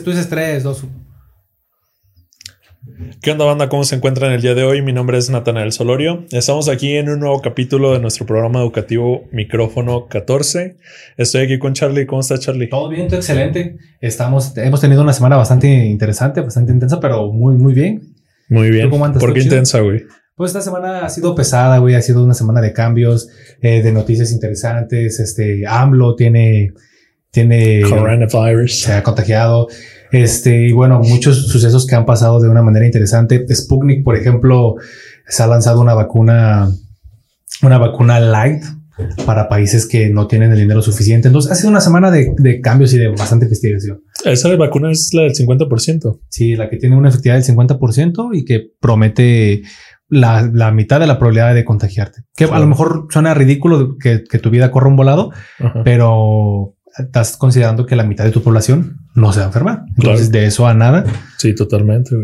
Tú dices tres, dos. ¿Qué onda, banda? ¿Cómo se encuentran el día de hoy? Mi nombre es Natanael Solorio. Estamos aquí en un nuevo capítulo de nuestro programa educativo Micrófono 14. Estoy aquí con Charlie. ¿Cómo está Charlie? Todo bien, todo excelente. Estamos, hemos tenido una semana bastante interesante, bastante intensa, pero muy, muy bien. Muy bien. ¿Por qué intensa, güey? Pues esta semana ha sido pesada, güey. Ha sido una semana de cambios, eh, de noticias interesantes. Este AMLO tiene, tiene coronavirus. Se ha contagiado. Este, y bueno, muchos sucesos que han pasado de una manera interesante. Sputnik, por ejemplo, se ha lanzado una vacuna, una vacuna light para países que no tienen el dinero suficiente. Entonces ha sido una semana de, de cambios y de bastante investigación. Esa vacuna es la del 50%. Sí, la que tiene una efectividad del 50% y que promete la, la, mitad de la probabilidad de contagiarte. Que a lo mejor suena ridículo que, que tu vida corra un volado, pero estás considerando que la mitad de tu población no se va a enfermar. Entonces, de eso a nada. Sí, totalmente.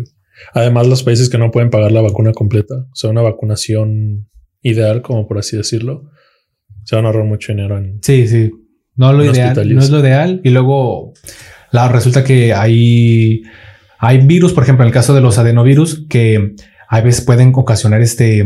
Además, los países que no pueden pagar la vacuna completa, o sea, una vacunación ideal, como por así decirlo, se van a ahorrar mucho dinero en. Sí, sí. No lo ideal, no es lo ideal. Y luego la, resulta que hay, hay virus, por ejemplo, en el caso de los adenovirus, que a veces pueden ocasionar este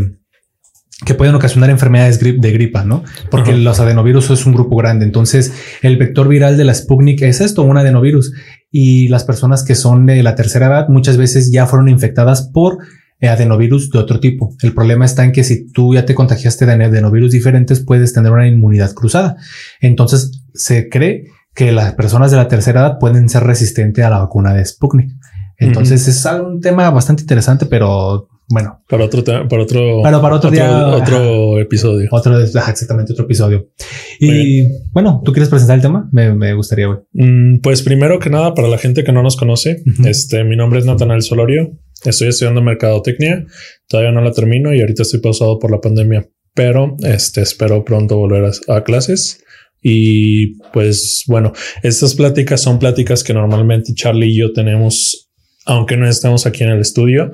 que pueden ocasionar enfermedades de gripa, ¿no? Porque los adenovirus es un grupo grande. Entonces, el vector viral de la Sputnik es esto, un adenovirus. Y las personas que son de la tercera edad muchas veces ya fueron infectadas por eh, adenovirus de otro tipo. El problema está en que si tú ya te contagiaste de adenovirus diferentes, puedes tener una inmunidad cruzada. Entonces, se cree que las personas de la tercera edad pueden ser resistentes a la vacuna de Sputnik. Entonces, es un tema bastante interesante, pero bueno. Para otro, para otro, para, para otro, día, otro episodio. Otro, exactamente, otro episodio. Y bueno, ¿tú quieres presentar el tema? Me, me gustaría, güey. Mm, pues primero que nada, para la gente que no nos conoce, este, mi nombre es Natanael Solorio. Estoy estudiando mercadotecnia. Todavía no la termino y ahorita estoy pausado por la pandemia, pero este, espero pronto volver a, a clases. Y pues bueno, estas pláticas son pláticas que normalmente Charlie y yo tenemos, aunque no estemos aquí en el estudio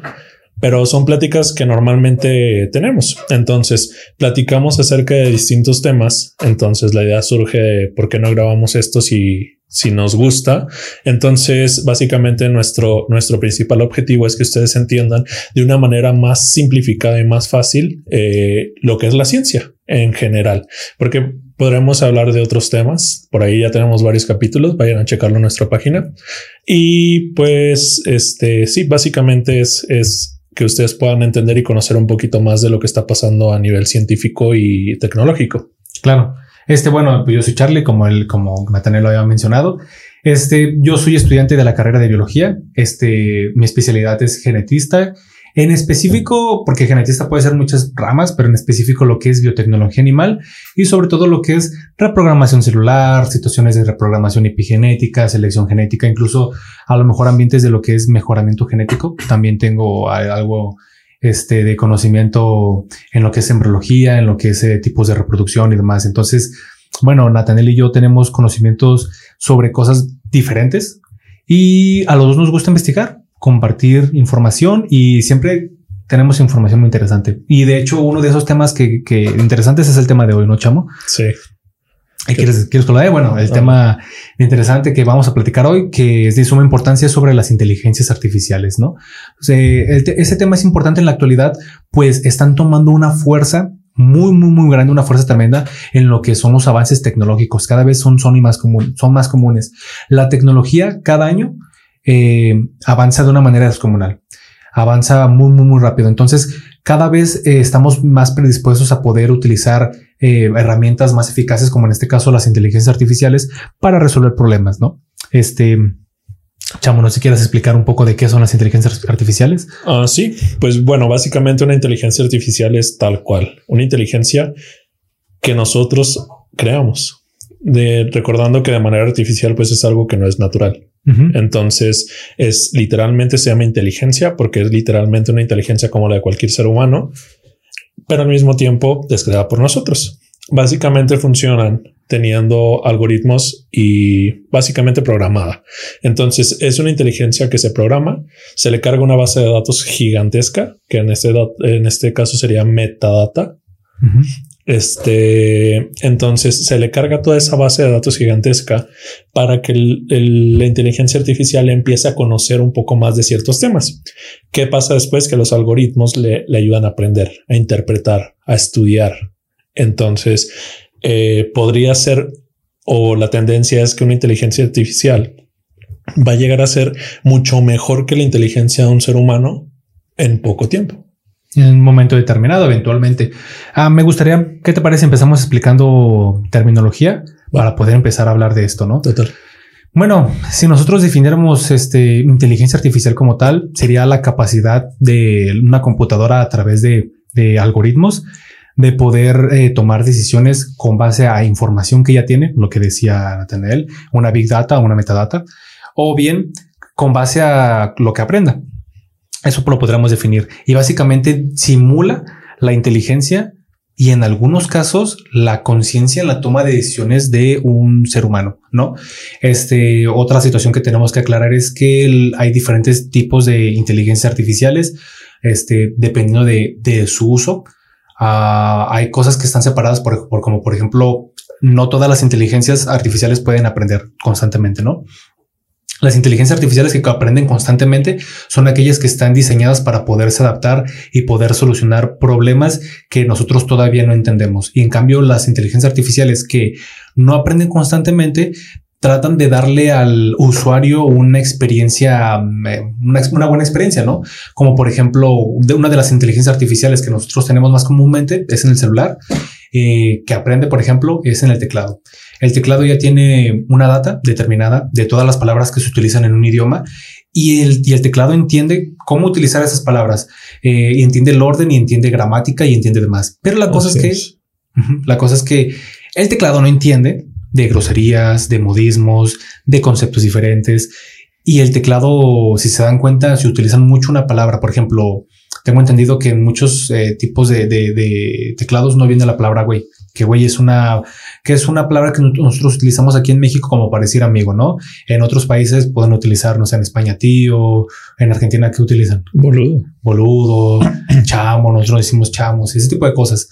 pero son pláticas que normalmente tenemos. Entonces, platicamos acerca de distintos temas. Entonces, la idea surge de por qué no grabamos esto si, si nos gusta. Entonces, básicamente nuestro, nuestro principal objetivo es que ustedes entiendan de una manera más simplificada y más fácil eh, lo que es la ciencia en general, porque podremos hablar de otros temas. Por ahí ya tenemos varios capítulos. Vayan a checarlo en nuestra página. Y pues, este, sí, básicamente es, es que ustedes puedan entender y conocer un poquito más de lo que está pasando a nivel científico y tecnológico. Claro. Este, bueno, pues yo soy Charlie, como el, como Nathaniel lo había mencionado. Este, yo soy estudiante de la carrera de biología. Este, mi especialidad es genetista en específico, porque genetista puede ser muchas ramas, pero en específico lo que es biotecnología animal y sobre todo lo que es reprogramación celular, situaciones de reprogramación epigenética, selección genética, incluso a lo mejor ambientes de lo que es mejoramiento genético. También tengo algo este, de conocimiento en lo que es embriología, en lo que es eh, tipos de reproducción y demás. Entonces, bueno, Natanel y yo tenemos conocimientos sobre cosas diferentes y a los dos nos gusta investigar compartir información y siempre tenemos información muy interesante. Y de hecho, uno de esos temas que, que interesantes es el tema de hoy, ¿no, Chamo? Sí. ¿Quieres, ¿Quieres que lo dé? Bueno, el tema interesante que vamos a platicar hoy, que es de suma importancia sobre las inteligencias artificiales, ¿no? ese tema es importante en la actualidad, pues están tomando una fuerza muy, muy, muy grande, una fuerza tremenda en lo que son los avances tecnológicos. Cada vez son, son, y más común, son más comunes. La tecnología cada año eh, avanza de una manera descomunal. Avanza muy, muy, muy rápido. Entonces, cada vez eh, estamos más predispuestos a poder utilizar eh, herramientas más eficaces, como en este caso las inteligencias artificiales, para resolver problemas, ¿no? Este, Chamo, no sé si quieres explicar un poco de qué son las inteligencias artificiales. Ah, sí, pues bueno, básicamente una inteligencia artificial es tal cual, una inteligencia que nosotros creamos, de, recordando que de manera artificial pues es algo que no es natural. Entonces es literalmente se llama inteligencia porque es literalmente una inteligencia como la de cualquier ser humano, pero al mismo tiempo descreada por nosotros. Básicamente funcionan teniendo algoritmos y básicamente programada. Entonces es una inteligencia que se programa, se le carga una base de datos gigantesca, que en este, en este caso sería metadata. Este, entonces se le carga toda esa base de datos gigantesca para que la inteligencia artificial empiece a conocer un poco más de ciertos temas. ¿Qué pasa después? Que los algoritmos le, ayudan a aprender, a interpretar, a estudiar. Entonces, eh, podría ser, o la tendencia es que una inteligencia artificial va a llegar a ser mucho mejor que la inteligencia de un ser humano en poco tiempo en un momento determinado, eventualmente. Ah, me gustaría, ¿qué te parece? Empezamos explicando terminología para poder empezar a hablar de esto, ¿no? Total. Bueno, si nosotros definiéramos este, inteligencia artificial como tal, sería la capacidad de una computadora a través de, algoritmos de poder eh, tomar decisiones con base a información que ya tiene, lo que decía Nathaniel, una big data, una metadata, o bien con base a lo que aprenda. Eso lo podríamos definir. Y básicamente simula la inteligencia y en algunos casos la conciencia en la toma de decisiones de un ser humano, ¿no? Este, otra situación que tenemos que aclarar es que hay diferentes tipos de inteligencias artificiales, este, dependiendo de, su uso. Ah, hay cosas que están separadas por, por, como por ejemplo, no todas las inteligencias artificiales pueden aprender constantemente, ¿no? Las inteligencias artificiales que aprenden constantemente son aquellas que están diseñadas para poderse adaptar y poder solucionar problemas que nosotros todavía no entendemos. Y en cambio, las inteligencias artificiales que no aprenden constantemente tratan de darle al usuario una experiencia, eh, una, buena experiencia, ¿no? Como por ejemplo, de una de las inteligencias artificiales que nosotros tenemos más comúnmente es en el celular, eh, que aprende, por ejemplo, es en el teclado. El teclado ya tiene una data determinada de todas las palabras que se utilizan en un idioma y el, y el teclado entiende cómo utilizar esas palabras eh, y entiende el orden y entiende gramática y entiende demás. Pero la cosa es que la cosa es que el teclado no entiende de groserías, de modismos, de conceptos diferentes. Y el teclado, si se dan cuenta, si utilizan mucho una palabra, por ejemplo, tengo entendido que en muchos eh, tipos de, de, teclados no viene la palabra güey, que güey es una, que es una palabra que nosotros utilizamos aquí en México como para decir amigo, ¿no? En otros países pueden utilizar, no sé, en España tío, en Argentina, ¿qué utilizan? Boludo. Boludo, chamo, nosotros decimos chamos, ese tipo de cosas.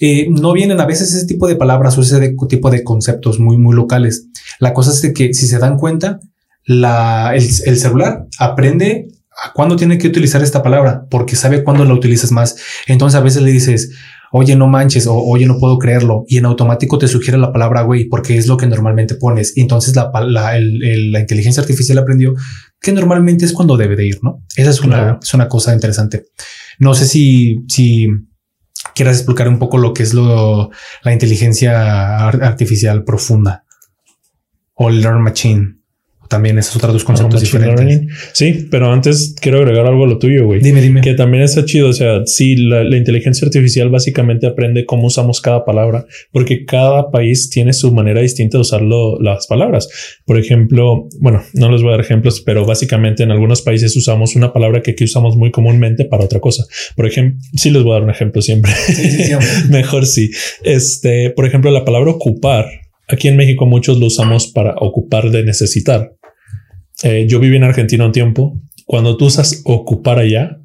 Eh, no vienen a veces ese tipo de palabras o ese tipo de conceptos muy, muy locales. La cosa es de que si se dan cuenta, la, el, el celular aprende a cuándo tiene que utilizar esta palabra porque sabe cuándo la utilizas más. Entonces a veces le dices, oye, no manches o oye, no puedo creerlo. Y en automático te sugiere la palabra güey porque es lo que normalmente pones. Y entonces la, la, la, inteligencia artificial aprendió que normalmente es cuando debe de ir, ¿no? Esa es una, es una cosa interesante. No sé si, si quieras explicar un poco lo que es lo, la inteligencia artificial profunda o learn machine también esos otros dos conceptos diferentes. Sí, pero antes quiero agregar algo a lo tuyo, güey. Dime, dime. Que también está chido. O sea, sí, la, inteligencia artificial básicamente aprende cómo usamos cada palabra, porque cada país tiene su manera distinta de usar las palabras. Por ejemplo, bueno, no les voy a dar ejemplos, pero básicamente en algunos países usamos una palabra que aquí usamos muy comúnmente para otra cosa. Por ejemplo, sí les voy a dar un ejemplo siempre. Mejor sí. Este, por ejemplo, la palabra ocupar. Aquí en México muchos lo usamos para ocupar de necesitar. Eh, yo viví en Argentina un tiempo. Cuando tú usas ocupar allá,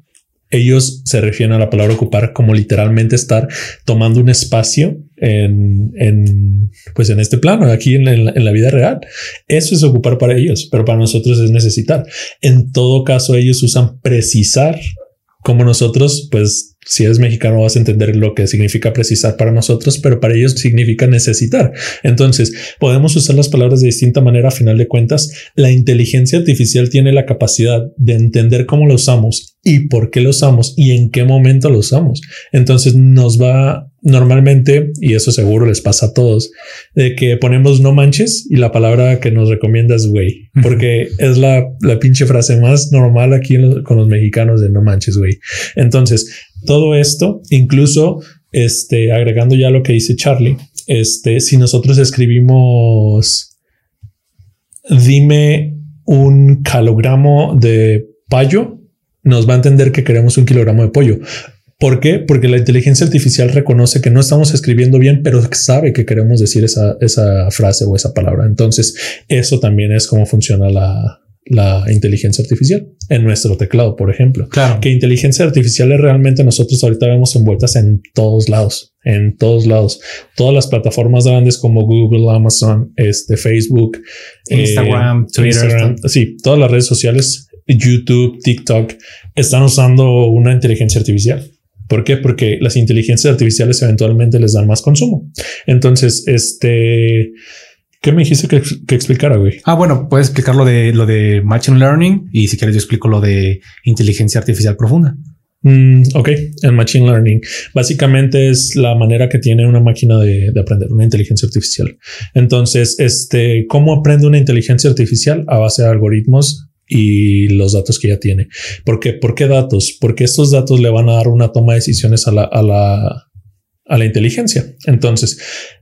ellos se refieren a la palabra ocupar como literalmente estar tomando un espacio en, en pues en este plano, aquí en en la, vida real. Eso es ocupar para ellos, pero para nosotros es necesitar. En todo caso, ellos usan precisar como nosotros, pues si eres mexicano vas a entender lo que significa precisar para nosotros, pero para ellos significa necesitar. Entonces, podemos usar las palabras de distinta manera a final de cuentas. La inteligencia artificial tiene la capacidad de entender cómo lo usamos y por qué lo usamos y en qué momento lo usamos. Entonces nos va normalmente, y eso seguro les pasa a todos, de que ponemos no manches y la palabra que nos recomienda es güey, porque es la, la pinche frase más normal aquí con los mexicanos de no manches, güey. Entonces, todo esto, incluso este, agregando ya lo que dice Charlie, este, si nosotros escribimos, dime un kilogramo de payo, nos va a entender que queremos un kilogramo de pollo. ¿Por qué? Porque la inteligencia artificial reconoce que no estamos escribiendo bien, pero sabe que queremos decir esa, esa frase o esa palabra. Entonces, eso también es cómo funciona la, la inteligencia artificial en nuestro teclado, por ejemplo. Claro. Que inteligencia artificial es realmente nosotros ahorita vemos envueltas en todos lados en todos lados. Todas las plataformas grandes como Google, Amazon, este, Facebook, Instagram, eh, Twitter. sí, todas las redes sociales, YouTube, TikTok, están usando una inteligencia artificial. ¿Por qué? Porque las inteligencias artificiales eventualmente les dan más consumo. Entonces, este, ¿qué me dijiste que, que, explicara, güey? Ah, bueno, puedes explicar lo de lo de machine learning y si quieres yo explico lo de inteligencia artificial profunda. Mm, ok, el machine learning básicamente es la manera que tiene una máquina de, de, aprender, una inteligencia artificial. Entonces, este, ¿cómo aprende una inteligencia artificial? A base de algoritmos y los datos que ya tiene. ¿Por qué? ¿Por qué datos? Porque estos datos le van a dar una toma de decisiones a la, a la, a la inteligencia. Entonces,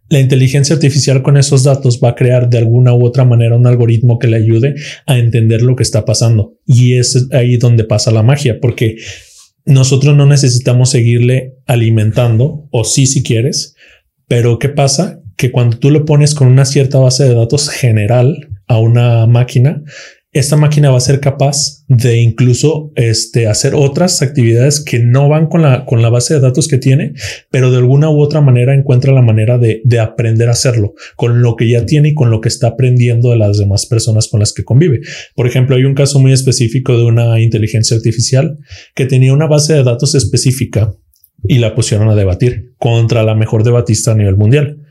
la inteligencia artificial con esos datos va a crear de alguna u otra manera un algoritmo que le ayude a entender lo que está pasando. Y es ahí donde pasa la magia, porque nosotros no necesitamos seguirle alimentando, o sí si quieres, pero ¿qué pasa? Que cuando tú le pones con una cierta base de datos general a una máquina, esta máquina va a ser capaz de incluso este, hacer otras actividades que no van con la, con la base de datos que tiene, pero de alguna u otra manera encuentra la manera de, de aprender a hacerlo con lo que ya tiene y con lo que está aprendiendo de las demás personas con las que convive. Por ejemplo, hay un caso muy específico de una inteligencia artificial que tenía una base de datos específica y la pusieron a debatir contra la mejor debatista a nivel mundial.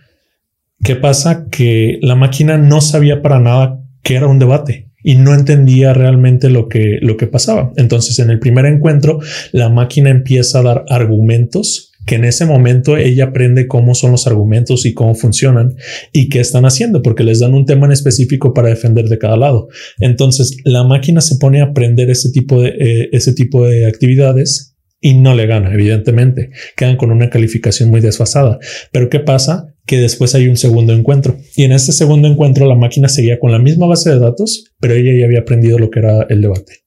¿Qué pasa? Que la máquina no sabía para nada qué era un debate y no entendía realmente lo que, lo que pasaba. Entonces, en el primer encuentro, la máquina empieza a dar argumentos que en ese momento ella aprende cómo son los argumentos y cómo funcionan y qué están haciendo, porque les dan un tema en específico para defender de cada lado. Entonces, la máquina se pone a aprender ese tipo de, eh, ese tipo de actividades y no le gana, evidentemente. Quedan con una calificación muy desfasada. Pero ¿qué pasa? Que después hay un segundo encuentro. Y en este segundo encuentro la máquina seguía con la misma base de datos, pero ella ya había aprendido lo que era el debate.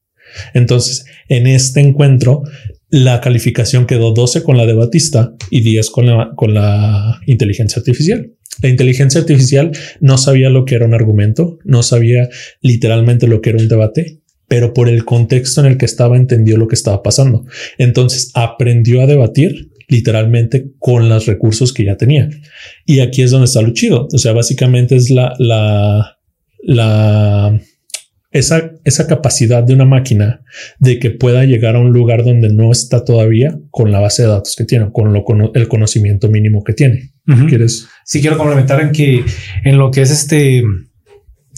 Entonces, en este encuentro, la calificación quedó 12 con la de Batista y 10 con la, con la inteligencia artificial. La inteligencia artificial no sabía lo que era un argumento, no sabía literalmente lo que era un debate, pero por el contexto en el que estaba entendió lo que estaba pasando. Entonces aprendió a debatir literalmente con los recursos que ya tenía. Y aquí es donde está lo chido. O sea, básicamente es la, la, la, esa, esa capacidad de una máquina de que pueda llegar a un lugar donde no está todavía con la base de datos que tiene, con, lo, con el conocimiento mínimo que tiene. ¿Quieres? Sí, quiero complementar en que en lo que es este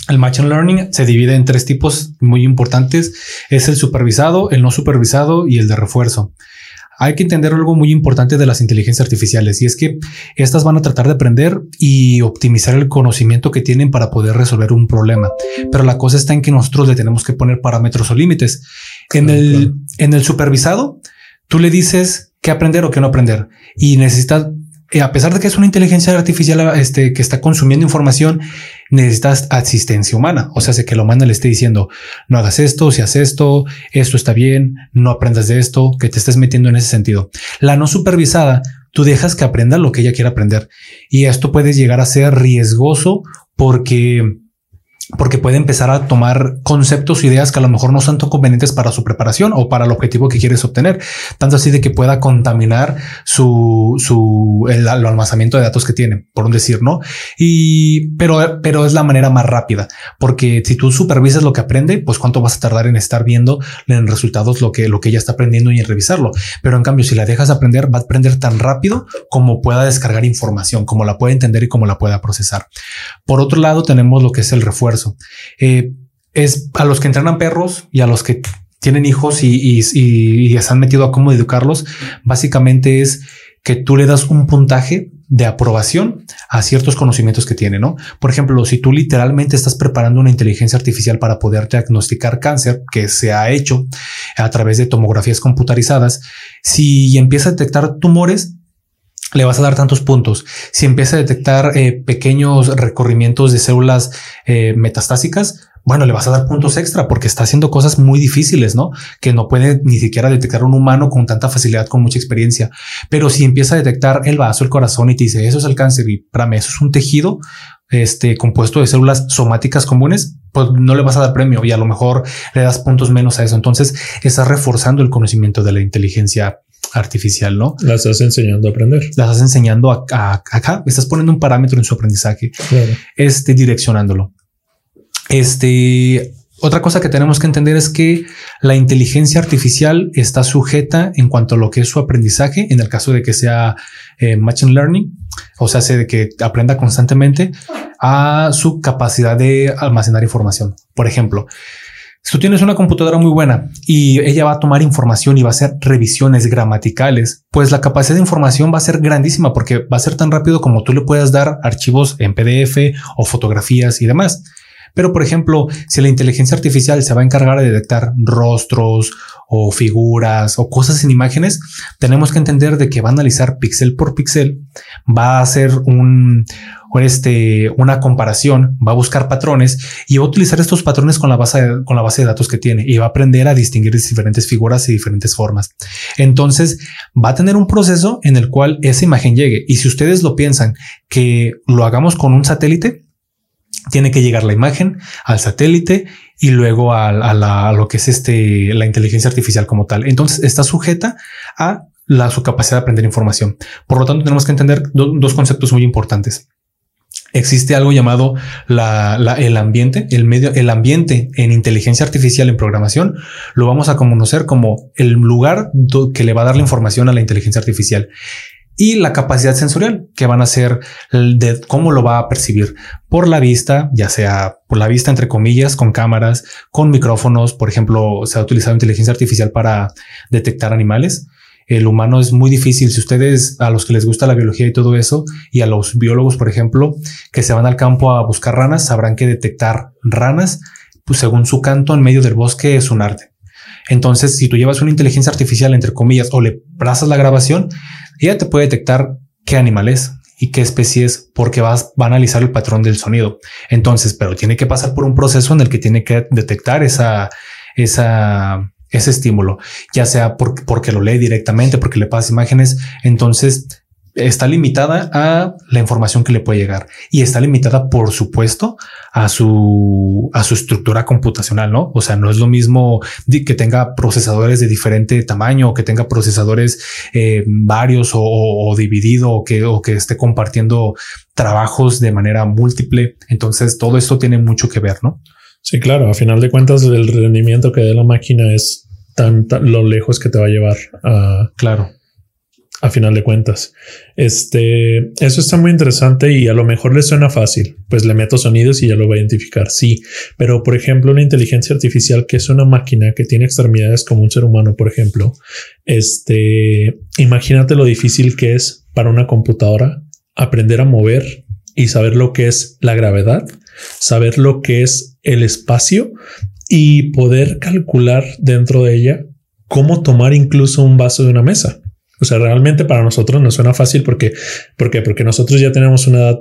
el Machine Learning se divide en tres tipos muy importantes. Es el supervisado, el no supervisado y el de refuerzo. Hay que entender algo muy importante de las inteligencias artificiales y es que estas van a tratar de aprender y optimizar el conocimiento que tienen para poder resolver un problema. Pero la cosa está en que nosotros le tenemos que poner parámetros o límites. En el, en el supervisado, tú le dices qué aprender o qué no aprender y necesitas eh, a pesar de que es una inteligencia artificial este, que está consumiendo información, necesitas asistencia humana. O sea, que lo humano le esté diciendo, no hagas esto, si haces esto, esto está bien, no aprendas de esto, que te estés metiendo en ese sentido. La no supervisada, tú dejas que aprenda lo que ella quiera aprender. Y esto puede llegar a ser riesgoso porque porque puede empezar a tomar conceptos o ideas que a lo mejor no son tan convenientes para su preparación o para el objetivo que quieres obtener. Tanto así de que pueda contaminar su, su, el, almacenamiento de datos que tiene, por un decir, ¿no? Y, pero, pero es la manera más rápida, porque si tú supervisas lo que aprende, pues cuánto vas a tardar en estar viendo en resultados lo que, lo que ella está aprendiendo y en revisarlo. Pero en cambio, si la dejas aprender, va a aprender tan rápido como pueda descargar información, como la pueda entender y como la pueda procesar. Por otro lado, tenemos lo que es el refuerzo eh, es a los que entrenan perros y a los que tienen hijos y, se han metido a cómo educarlos. Básicamente es que tú le das un puntaje de aprobación a ciertos conocimientos que tiene, ¿no? Por ejemplo, si tú literalmente estás preparando una inteligencia artificial para poder diagnosticar cáncer, que se ha hecho a través de tomografías computarizadas, si empieza a detectar tumores, le vas a dar tantos puntos. Si empieza a detectar eh, pequeños recorrimientos de células eh, metastásicas, bueno, le vas a dar puntos extra porque está haciendo cosas muy difíciles, ¿no? Que no puede ni siquiera detectar un humano con tanta facilidad, con mucha experiencia. Pero si empieza a detectar el vaso, el corazón y te dice, eso es el cáncer y para mí eso es un tejido, este compuesto de células somáticas comunes, pues no le vas a dar premio y a lo mejor le das puntos menos a eso. Entonces estás reforzando el conocimiento de la inteligencia artificial, ¿no? La estás enseñando a aprender. La estás enseñando a, acá, estás poniendo un parámetro en su aprendizaje, este, direccionándolo. Este, otra cosa que tenemos que entender es que la inteligencia artificial está sujeta en cuanto a lo que es su aprendizaje, en el caso de que sea eh, machine learning, o sea, de que aprenda constantemente a su capacidad de almacenar información. Por ejemplo, si tú tienes una computadora muy buena y ella va a tomar información y va a hacer revisiones gramaticales, pues la capacidad de información va a ser grandísima porque va a ser tan rápido como tú le puedas dar archivos en PDF o fotografías y demás. Pero, por ejemplo, si la inteligencia artificial se va a encargar de detectar rostros o figuras o cosas en imágenes, tenemos que entender de que va a analizar píxel por píxel, va a hacer un, este, una comparación, va a buscar patrones y va a utilizar estos patrones con la base, con la base de datos que tiene y va a aprender a distinguir diferentes figuras y diferentes formas. Entonces va a tener un proceso en el cual esa imagen llegue. Y si ustedes lo piensan que lo hagamos con un satélite, tiene que llegar la imagen al satélite y luego a, lo que es este, la inteligencia artificial como tal. Entonces está sujeta a la, su capacidad de aprender información. Por lo tanto, tenemos que entender dos conceptos muy importantes. Existe algo llamado el ambiente, el medio, el ambiente en inteligencia artificial en programación. Lo vamos a conocer como el lugar que le va a dar la información a la inteligencia artificial y la capacidad sensorial que van a ser de cómo lo va a percibir por la vista, ya sea por la vista entre comillas, con cámaras, con micrófonos. Por ejemplo, se ha utilizado inteligencia artificial para detectar animales. El humano es muy difícil. Si ustedes a los que les gusta la biología y todo eso y a los biólogos, por ejemplo, que se van al campo a buscar ranas, sabrán que detectar ranas, pues según su canto en medio del bosque es un arte. Entonces, si tú llevas una inteligencia artificial, entre comillas, o le trazas la grabación, ella te puede detectar qué animal es y qué especie es porque vas, va a analizar el patrón del sonido. Entonces, pero tiene que pasar por un proceso en el que tiene que detectar esa, esa, ese estímulo, ya sea porque lo lee directamente, porque le pasa imágenes. Entonces, está limitada a la información que le puede llegar y está limitada, por supuesto, a su, a su estructura computacional, ¿no? O sea, no es lo mismo que tenga procesadores de diferente tamaño o que tenga procesadores eh, varios o, dividido o que, o que esté compartiendo trabajos de manera múltiple. Entonces, todo esto tiene mucho que ver, ¿no? Sí, claro. A final de cuentas, el rendimiento que dé la máquina es tan, tan lo lejos que te va a llevar a, claro a final de cuentas. Este, eso está muy interesante y a lo mejor le suena fácil, pues le meto sonidos y ya lo va a identificar, sí, pero por ejemplo la inteligencia artificial que es una máquina que tiene extremidades como un ser humano, por ejemplo, este, imagínate lo difícil que es para una computadora aprender a mover y saber lo que es la gravedad, saber lo que es el espacio y poder calcular dentro de ella cómo tomar incluso un vaso de una mesa. O sea, realmente para nosotros nos suena fácil porque, porque, porque nosotros ya tenemos una edad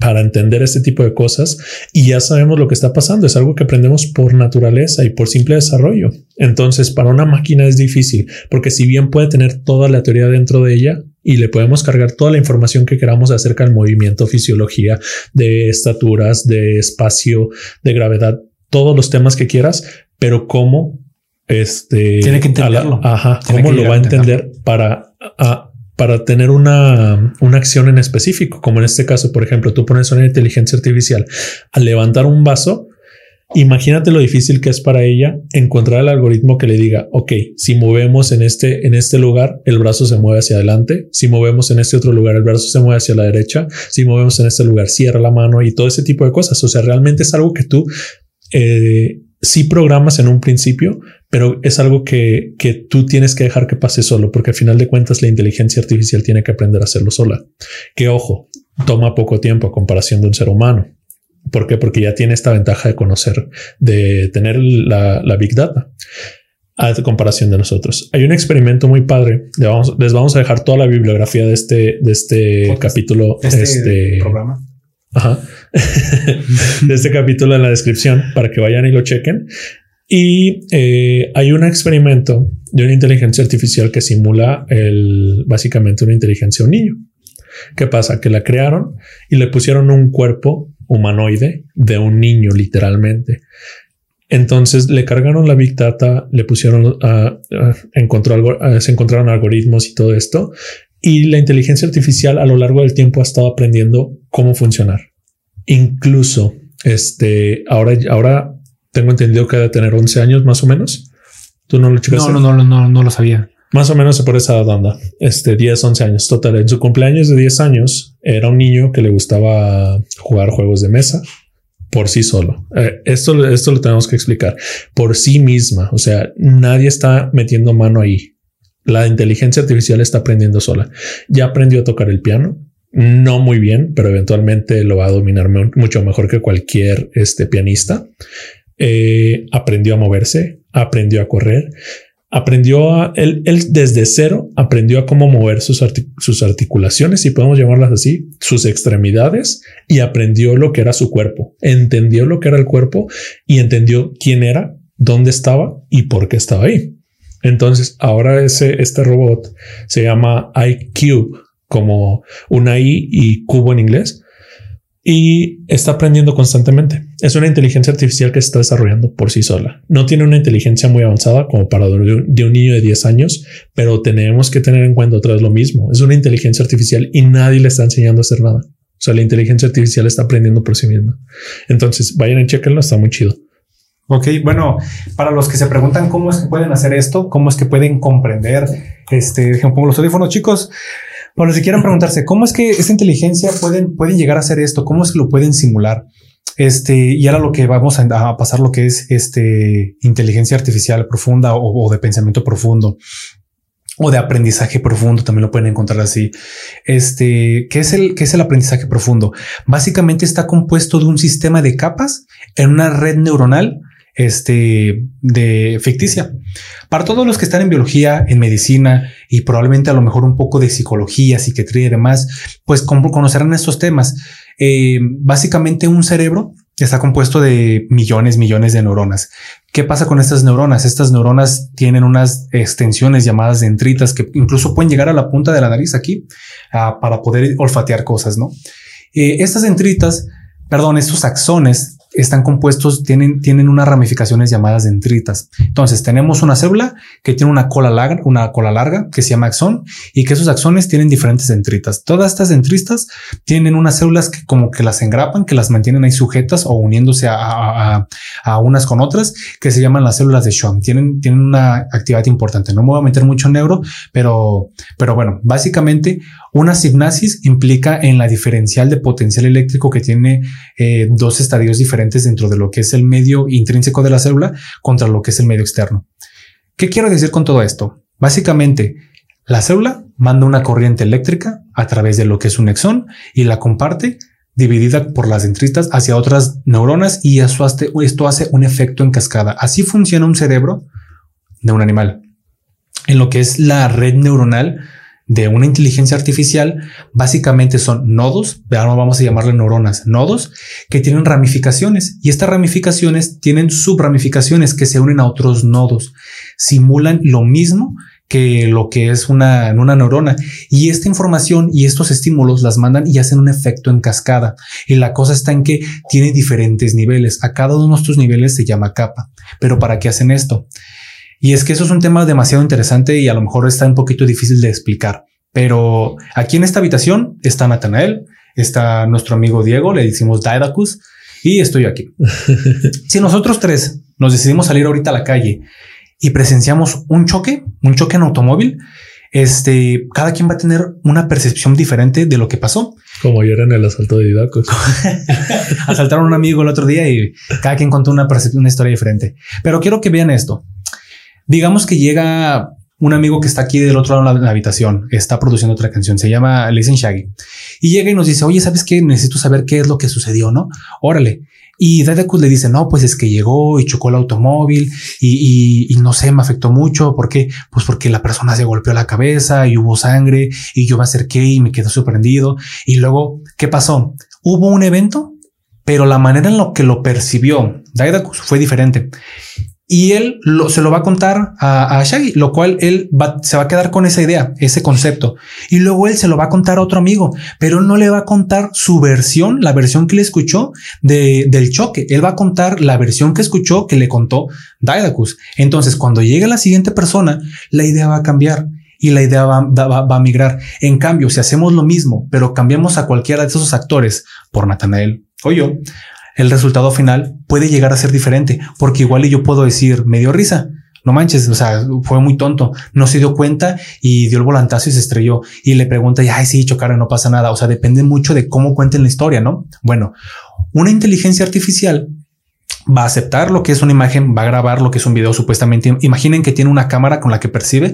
para entender este tipo de cosas y ya sabemos lo que está pasando. Es algo que aprendemos por naturaleza y por simple desarrollo. Entonces, para una máquina es difícil porque si bien puede tener toda la teoría dentro de ella y le podemos cargar toda la información que queramos acerca del movimiento, fisiología, de estaturas, de espacio, de gravedad, todos los temas que quieras, pero cómo este tiene que entenderlo. ajá, cómo lo va a entender para para tener una, una, acción en específico, como en este caso, por ejemplo, tú pones una inteligencia artificial a levantar un vaso, imagínate lo difícil que es para ella encontrar el algoritmo que le diga, ok, si movemos en este, en este lugar, el brazo se mueve hacia adelante, si movemos en este otro lugar, el brazo se mueve hacia la derecha, si movemos en este lugar, cierra la mano y todo ese tipo de cosas. O sea, realmente es algo que tú eh, sí programas en un principio, pero es algo que, que tú tienes que dejar que pase solo, porque al final de cuentas la inteligencia artificial tiene que aprender a hacerlo sola. Que ojo, toma poco tiempo a comparación de un ser humano. ¿Por qué? Porque ya tiene esta ventaja de conocer, de tener la, la Big Data a comparación de nosotros. Hay un experimento muy padre. Les vamos, les vamos a dejar toda la bibliografía de este, de este capítulo, este, este programa. Ajá. de este capítulo en la descripción para que vayan y lo chequen. Y eh, hay un experimento de una inteligencia artificial que simula el, básicamente una inteligencia de un niño. ¿Qué pasa? Que la crearon y le pusieron un cuerpo humanoide de un niño, literalmente. Entonces le cargaron la Big Data, le pusieron, a encontró algo, se encontraron algoritmos y todo esto. Y la inteligencia artificial a lo largo del tiempo ha estado aprendiendo cómo funcionar. Incluso este ahora, ahora tengo entendido que debe tener 11 años más o menos. Tú no lo checaste. No, no, no, no, no lo sabía. Más o menos por esa onda, este 10, 11 años total. En su cumpleaños de 10 años era un niño que le gustaba jugar juegos de mesa por sí solo. Eh, esto, esto lo tenemos que explicar por sí misma. O sea, nadie está metiendo mano ahí. La inteligencia artificial está aprendiendo sola. Ya aprendió a tocar el piano. No muy bien, pero eventualmente lo va a dominar mucho mejor que cualquier este, pianista. Eh, aprendió a moverse, aprendió a correr, aprendió a él, desde cero aprendió a cómo mover sus, sus articulaciones, si podemos llamarlas así, sus extremidades y aprendió lo que era su cuerpo, entendió lo que era el cuerpo y entendió quién era, dónde estaba y por qué estaba ahí. Entonces ahora ese, este robot se llama iCube como una I y cubo en inglés y está aprendiendo constantemente. Es una inteligencia artificial que se está desarrollando por sí sola. No tiene una inteligencia muy avanzada como para de un niño de 10 años, pero tenemos que tener en cuenta otra vez lo mismo. Es una inteligencia artificial y nadie le está enseñando a hacer nada. O sea, la inteligencia artificial está aprendiendo por sí misma. Entonces, vayan y chequenlo, está muy chido. Ok, bueno, para los que se preguntan cómo es que pueden hacer esto, cómo es que pueden comprender, este, ejemplo, los audífonos chicos, bueno, si quieren preguntarse cómo es que esta inteligencia pueden, pueden llegar a hacer esto, cómo es que lo pueden simular. Este, y ahora lo que vamos a, pasar lo que es este inteligencia artificial profunda o, de pensamiento profundo o de aprendizaje profundo, también lo pueden encontrar así. Este, ¿qué es el, qué es el aprendizaje profundo? Básicamente está compuesto de un sistema de capas en una red neuronal este, de ficticia. Para todos los que están en biología, en medicina y probablemente a lo mejor un poco de psicología, psiquiatría y demás, pues conocerán estos temas. Eh, básicamente un cerebro está compuesto de millones, millones de neuronas. ¿Qué pasa con estas neuronas? Estas neuronas tienen unas extensiones llamadas dendritas que incluso pueden llegar a la punta de la nariz aquí ah, para poder olfatear cosas, ¿no? Eh, estas dendritas, perdón, estos axones están compuestos, tienen, tienen unas ramificaciones llamadas dendritas. Entonces tenemos una célula que tiene una cola larga, una cola larga que se llama axón y que esos axones tienen diferentes dendritas. Todas estas dendritas tienen unas células que como que las engrapan, que las mantienen ahí sujetas o uniéndose a, unas con otras que se llaman las células de Schwann. Tienen, tienen una actividad importante. No me voy a meter mucho en neuro, pero, pero bueno, básicamente una signasis implica en la diferencial de potencial eléctrico que tiene eh, dos estadios diferentes dentro de lo que es el medio intrínseco de la célula contra lo que es el medio externo. ¿Qué quiero decir con todo esto? Básicamente, la célula manda una corriente eléctrica a través de lo que es un exón y la comparte dividida por las dendritas hacia otras neuronas y esto hace, esto hace un efecto en cascada. Así funciona un cerebro de un animal. En lo que es la red neuronal, de una inteligencia artificial básicamente son nodos, ahora vamos a llamarle neuronas, nodos que tienen ramificaciones. Y estas ramificaciones tienen subramificaciones que se unen a otros nodos, simulan lo mismo que lo que es una, una neurona. Y esta información y estos estímulos las mandan y hacen un efecto en cascada. Y la cosa está en que tiene diferentes niveles, a cada uno de estos niveles se llama capa, pero ¿para qué hacen esto? Y es que eso es un tema demasiado interesante y a lo mejor está un poquito difícil de explicar. Pero aquí en esta habitación está Natanael, está nuestro amigo Diego, le decimos Daidacus y estoy aquí. si nosotros tres nos decidimos salir ahorita a la calle y presenciamos un choque, un choque en automóvil, este, cada quien va a tener una percepción diferente de lo que pasó. Como era en el asalto de Didacus. Asaltaron a un amigo el otro día y cada quien contó una percepción, una historia diferente. Pero quiero que vean esto. Digamos que llega un amigo que está aquí del otro lado de la habitación, está produciendo otra canción, se llama Listen Shaggy, y llega y nos dice, oye, ¿sabes qué? Necesito saber qué es lo que sucedió, ¿no? Órale. Y Dadekus le dice, no, pues es que llegó y chocó el automóvil y, no sé, me afectó mucho. ¿Por qué? Pues porque la persona se golpeó la cabeza y hubo sangre y yo me acerqué y me quedé sorprendido. Y luego, ¿qué pasó? Hubo un evento, pero la manera en lo que lo percibió Daedacus fue diferente. Y él se lo va a contar a, Shaggy, lo cual él se va a quedar con esa idea, ese concepto. Y luego él se lo va a contar a otro amigo, pero no le va a contar su versión, la versión que le escuchó de, del choque. Él va a contar la versión que escuchó que le contó Didacus. Entonces, cuando llegue la siguiente persona, la idea va a cambiar y la idea va, va, a migrar. En cambio, si hacemos lo mismo, pero cambiamos a cualquiera de esos actores por Nathanael o yo, el resultado final puede llegar a ser diferente, porque igual yo puedo decir, me dio risa, no manches, o sea, fue muy tonto, no se dio cuenta y dio el volantazo y se estrelló y le pregunta, ay, sí, chocaron, no pasa nada. O sea, depende mucho de cómo cuenten la historia, ¿no? Bueno, una inteligencia artificial va a aceptar lo que es una imagen, va a grabar lo que es un video supuestamente. Imaginen que tiene una cámara con la que percibe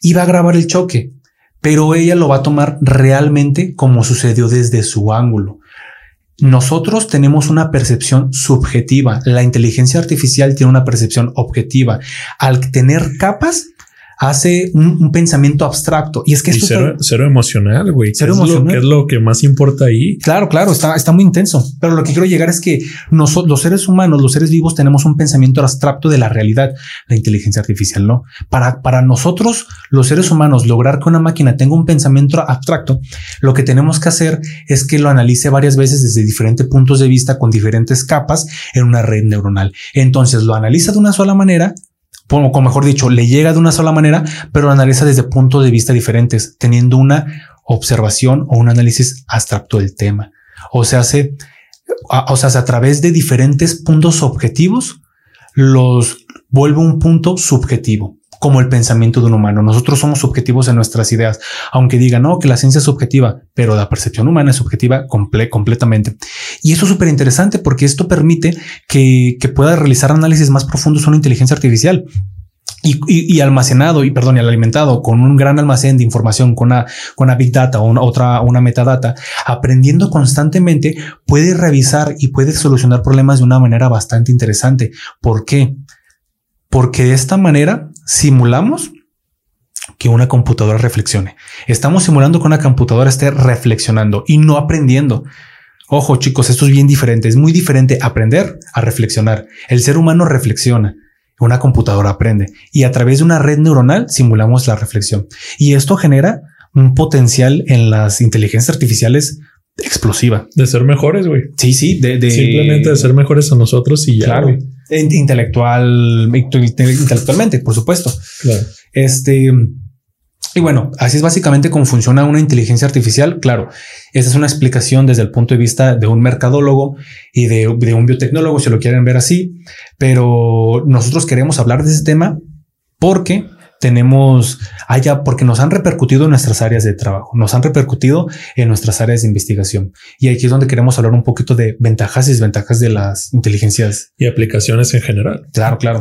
y va a grabar el choque, pero ella lo va a tomar realmente como sucedió desde su ángulo. Nosotros tenemos una percepción subjetiva, la inteligencia artificial tiene una percepción objetiva. Al tener capas, hace un, pensamiento abstracto. Y es que esto cero, emocional, güey. Cero emocional. Es lo, es lo que más importa ahí. Claro, claro, está, está muy intenso. Pero lo que quiero llegar es que nosotros, los seres humanos, los seres vivos, tenemos un pensamiento abstracto de la realidad. La inteligencia artificial no. Para, para nosotros, los seres humanos, lograr que una máquina tenga un pensamiento abstracto, lo que tenemos que hacer es que lo analice varias veces desde diferentes puntos de vista con diferentes capas en una red neuronal. Entonces lo analiza de una sola manera como mejor dicho, le llega de una sola manera, pero lo analiza desde puntos de vista diferentes, teniendo una observación o un análisis abstracto del tema. O sea, hace, o sea, a través de diferentes puntos objetivos, los vuelve un punto subjetivo como el pensamiento de un humano. Nosotros somos subjetivos en nuestras ideas, aunque digan no, que la ciencia es subjetiva, pero la percepción humana es subjetiva completamente. Y eso es súper interesante porque esto permite que, pueda realizar análisis más profundos una inteligencia artificial. Y, almacenado y perdón, y alimentado con un gran almacén de información, con una, con una big data o una, otra, una metadata, aprendiendo constantemente, puede revisar y puede solucionar problemas de una manera bastante interesante. ¿Por qué? Porque de esta manera simulamos que una computadora reflexione. Estamos simulando que una computadora esté reflexionando y no aprendiendo. Ojo chicos, esto es bien diferente. Es muy diferente aprender a reflexionar. El ser humano reflexiona. Una computadora aprende y a través de una red neuronal simulamos la reflexión. Y esto genera un potencial en las inteligencias artificiales explosiva. De ser mejores, güey. Sí, sí, de, Simplemente de ser mejores a nosotros y ya. Claro. Intelectual, intelectualmente, por supuesto. Claro. Este. Y bueno, así es básicamente cómo funciona una inteligencia artificial. Claro, esa es una explicación desde el punto de vista de un mercadólogo y de, de un biotecnólogo, si lo quieren ver así. Pero nosotros queremos hablar de ese tema porque tenemos allá porque nos han repercutido en nuestras áreas de trabajo, nos han repercutido en nuestras áreas de investigación. Y aquí es donde queremos hablar un poquito de ventajas y desventajas de las inteligencias y aplicaciones en general. Claro, claro.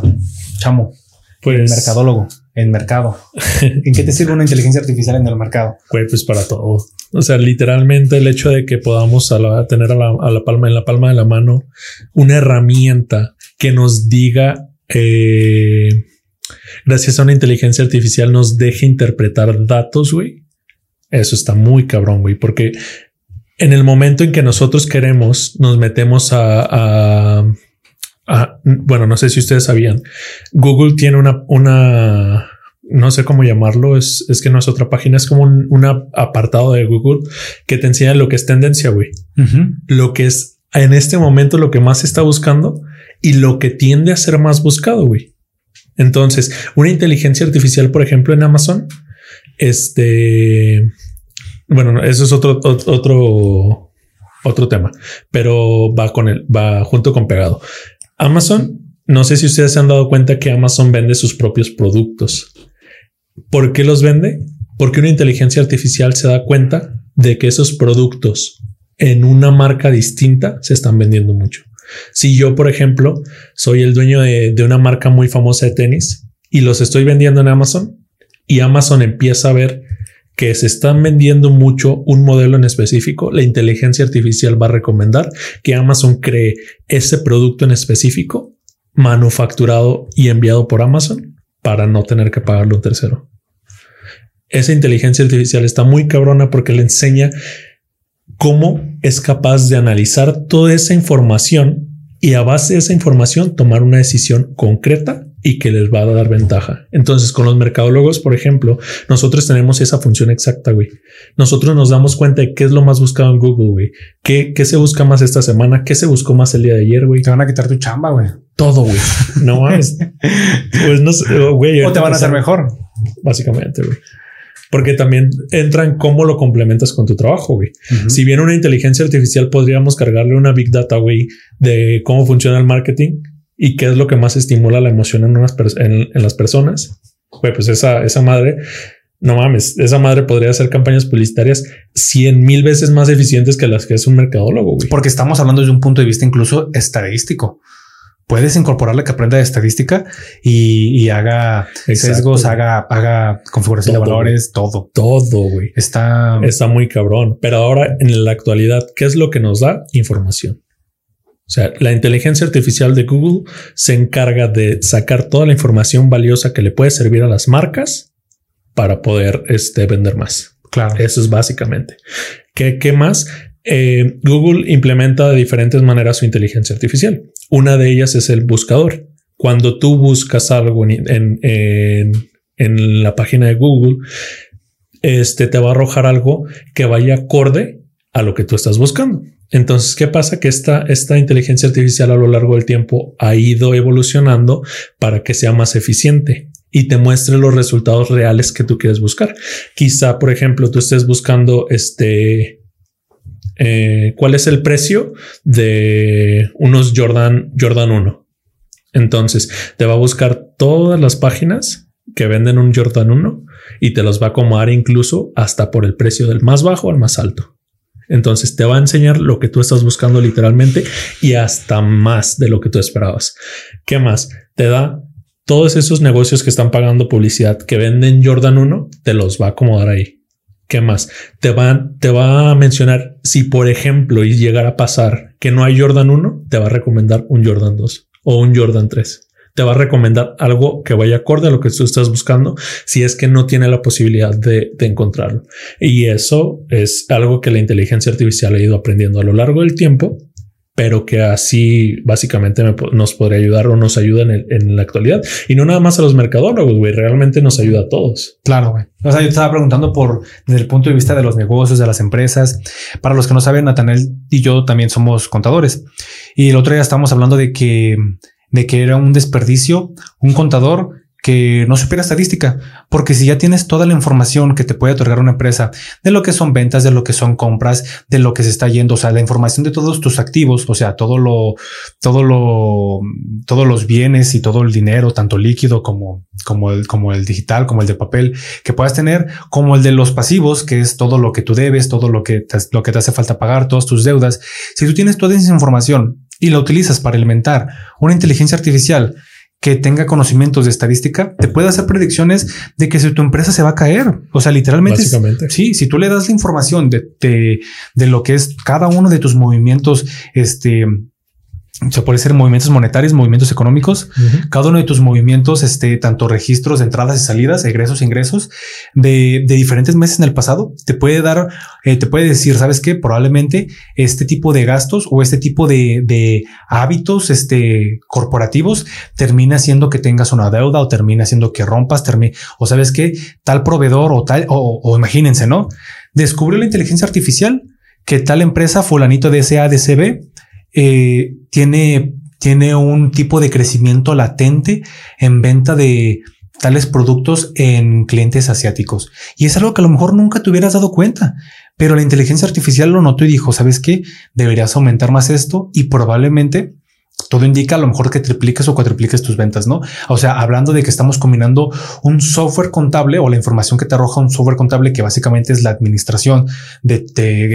Chamo. Pues mercadólogo en mercado. ¿En qué te sirve una inteligencia artificial en el mercado? pues para todo. O sea, literalmente el hecho de que podamos tener a la, palma en la palma de la mano una herramienta que nos diga eh, gracias a una inteligencia artificial nos deje interpretar datos, güey. Eso está muy cabrón, güey, porque en el momento en que nosotros queremos, nos metemos a, bueno, no sé si ustedes sabían, Google tiene una, una, no sé cómo llamarlo, es, es que no es otra página, es como un, apartado de Google que te enseña lo que es tendencia, güey. Lo que es en este momento lo que más se está buscando y lo que tiende a ser más buscado, güey. Entonces, una inteligencia artificial, por ejemplo, en Amazon, este, bueno, eso es otro, otro, otro tema, pero va con él, va junto con pegado. Amazon, no sé si ustedes se han dado cuenta que Amazon vende sus propios productos. ¿Por qué los vende? Porque una inteligencia artificial se da cuenta de que esos productos en una marca distinta se están vendiendo mucho. Si yo, por ejemplo, soy el dueño de, una marca muy famosa de tenis y los estoy vendiendo en Amazon y Amazon empieza a ver que se están vendiendo mucho un modelo en específico, la inteligencia artificial va a recomendar que Amazon cree ese producto en específico manufacturado y enviado por Amazon para no tener que pagarlo un tercero. Esa inteligencia artificial está muy cabrona porque le enseña cómo es capaz de analizar toda esa información y a base de esa información tomar una decisión concreta y que les va a dar ventaja. Entonces, con los mercadólogos, por ejemplo, nosotros tenemos esa función exacta, güey. Nosotros nos damos cuenta de qué es lo más buscado en Google, güey. ¿Qué, ¿Qué, se busca más esta semana? ¿Qué se buscó más el día de ayer, güey? Te van a quitar tu chamba, güey. Todo, güey. No mames. pues no sé, güey. O te van a hacer mejor. Básicamente, güey. Porque también entra en cómo lo complementas con tu trabajo, güey. Si bien una inteligencia artificial podríamos cargarle una big data, güey, de cómo funciona el marketing, y qué es lo que más estimula la emoción en, unas en, las personas. pues esa, esa madre, no mames, esa madre podría hacer campañas publicitarias cien mil veces más eficientes que las que es un mercadólogo. Porque estamos hablando desde un punto de vista incluso estadístico. Puedes incorporarle que aprenda de estadística y, haga sesgos, haga, haga configuración de valores, todo. Todo, güey. Está... Está muy cabrón. Pero ahora, en la actualidad, ¿qué es lo que nos da? Información. O sea, la inteligencia artificial de Google se encarga de sacar toda la información valiosa que le puede servir a las marcas para poder este, vender más. Claro. Eso es básicamente. ¿Qué, qué más? Eh, Google implementa de diferentes maneras su inteligencia artificial. Una de ellas es el buscador. Cuando tú buscas algo en, en, en la página de Google, este te va a arrojar algo que vaya acorde a lo que tú estás buscando. Entonces, ¿qué pasa? Que esta, esta inteligencia artificial a lo largo del tiempo ha ido evolucionando para que sea más eficiente y te muestre los resultados reales que tú quieres buscar. Quizá, por ejemplo, tú estés buscando este, eh, cuál es el precio de unos Jordan, Jordan 1. Entonces, te va a buscar todas las páginas que venden un Jordan 1 y te los va a acomodar incluso hasta por el precio del más bajo al más alto. Entonces te va a enseñar lo que tú estás buscando literalmente y hasta más de lo que tú esperabas. ¿Qué más? Te da todos esos negocios que están pagando publicidad que venden Jordan 1, te los va a acomodar ahí. ¿Qué más? Te va, te va a mencionar si, por ejemplo, y llegar a pasar que no hay Jordan 1, te va a recomendar un Jordan 2 o un Jordan 3 te va a recomendar algo que vaya acorde a lo que tú estás buscando si es que no tiene la posibilidad de, encontrarlo. Y eso es algo que la inteligencia artificial ha ido aprendiendo a lo largo del tiempo pero que así básicamente nos podría ayudar o nos ayuda en, la actualidad. Y no nada más a los mercadólogos, güey, realmente nos ayuda a todos. Claro, güey. O sea, yo estaba preguntando por desde el punto de vista de los negocios, de las empresas. Para los que no saben, Natanel y yo también somos contadores. Y el otro día estábamos hablando de que de que era un desperdicio, un contador que no supiera estadística, porque si ya tienes toda la información que te puede otorgar una empresa de lo que son ventas, de lo que son compras, de lo que se está yendo, o sea, la información de todos tus activos, o sea, todo lo, todo lo, todos los bienes y todo el dinero, tanto líquido como, como el, como el digital, como el de papel que puedas tener, como el de los pasivos, que es todo lo que tú debes, todo lo que lo que te hace falta pagar, todas tus deudas. Si tú tienes toda esa información y la utilizas para alimentar una inteligencia artificial que tenga conocimientos de estadística, te puede hacer predicciones de que si tu empresa se va a caer. O sea, literalmente. Sí, si tú le das la información de, de, de, lo que es cada uno de tus movimientos, este, o sea, puede ser movimientos monetarios, movimientos económicos, cada uno de tus movimientos, este, tanto registros de entradas y salidas, egresos e ingresos de, de, diferentes meses en el pasado, te puede dar, eh, te puede decir, sabes que probablemente este tipo de gastos o este tipo de, de hábitos, este, corporativos termina haciendo que tengas una deuda o termina haciendo que rompas, termine, o sabes que tal proveedor o tal, o, o imagínense, ¿no? Descubrió la inteligencia artificial que tal empresa fulanito de SADCB eh, tiene, tiene un tipo de crecimiento latente en venta de tales productos en clientes asiáticos. Y es algo que a lo mejor nunca te hubieras dado cuenta, pero la inteligencia artificial lo notó y dijo, ¿sabes qué? Deberías aumentar más esto y probablemente todo indica a lo mejor que tripliques o cuatripliques tus ventas, ¿no? O sea, hablando de que estamos combinando un software contable o la información que te arroja un software contable que básicamente es la administración de,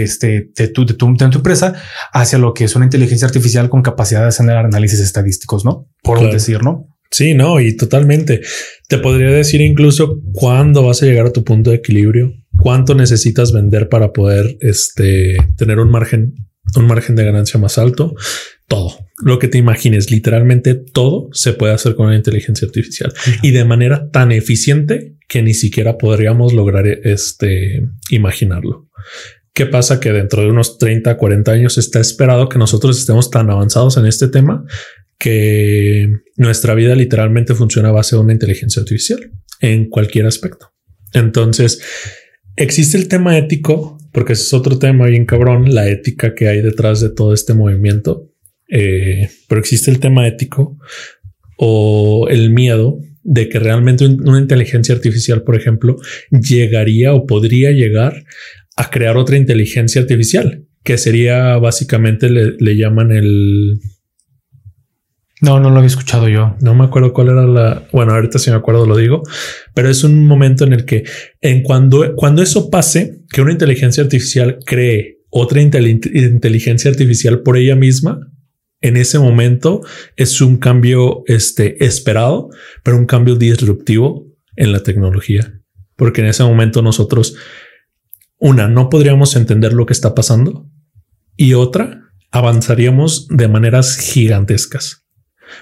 este, de, tu, de, tu, empresa hacia lo que es una inteligencia artificial con capacidad de hacer análisis estadísticos, ¿no? Por decir, ¿no? Sí, no, y totalmente. Te podría decir incluso cuándo vas a llegar a tu punto de equilibrio, cuánto necesitas vender para poder este, tener un margen, un margen de ganancia más alto todo lo que te imagines, literalmente todo se puede hacer con la inteligencia artificial y de manera tan eficiente que ni siquiera podríamos lograr este imaginarlo. ¿Qué pasa? Que dentro de unos 30, 40 años está esperado que nosotros estemos tan avanzados en este tema que nuestra vida literalmente funciona a base de una inteligencia artificial en cualquier aspecto. Entonces, existe el tema ético, porque ese es otro tema bien cabrón, la ética que hay detrás de todo este movimiento. Eh, pero existe el tema ético o el miedo de que realmente una inteligencia artificial, por ejemplo, llegaría o podría llegar a crear otra inteligencia artificial, que sería básicamente le, llaman el... No, no lo había escuchado yo. No me acuerdo cuál era la... Bueno, ahorita si me acuerdo lo digo, pero es un momento en el que en cuando, cuando eso pase, que una inteligencia artificial cree otra inteligencia artificial por ella misma, en ese momento es un cambio este, esperado, pero un cambio disruptivo en la tecnología. Porque en ese momento nosotros, una, no podríamos entender lo que está pasando y otra, avanzaríamos de maneras gigantescas.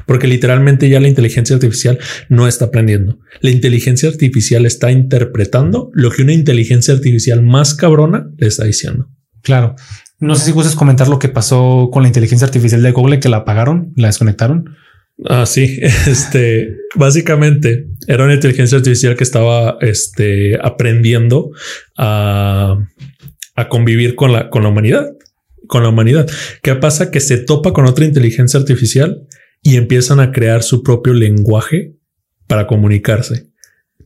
Porque literalmente ya la inteligencia artificial no está aprendiendo. La inteligencia artificial está interpretando lo que una inteligencia artificial más cabrona le está diciendo. Claro. No sé si gustas comentar lo que pasó con la inteligencia artificial de Google, que la apagaron, la desconectaron. Ah, sí. Este básicamente era una inteligencia artificial que estaba este, aprendiendo a, a convivir con la, con la humanidad. Con la humanidad. ¿Qué pasa? Que se topa con otra inteligencia artificial y empiezan a crear su propio lenguaje para comunicarse.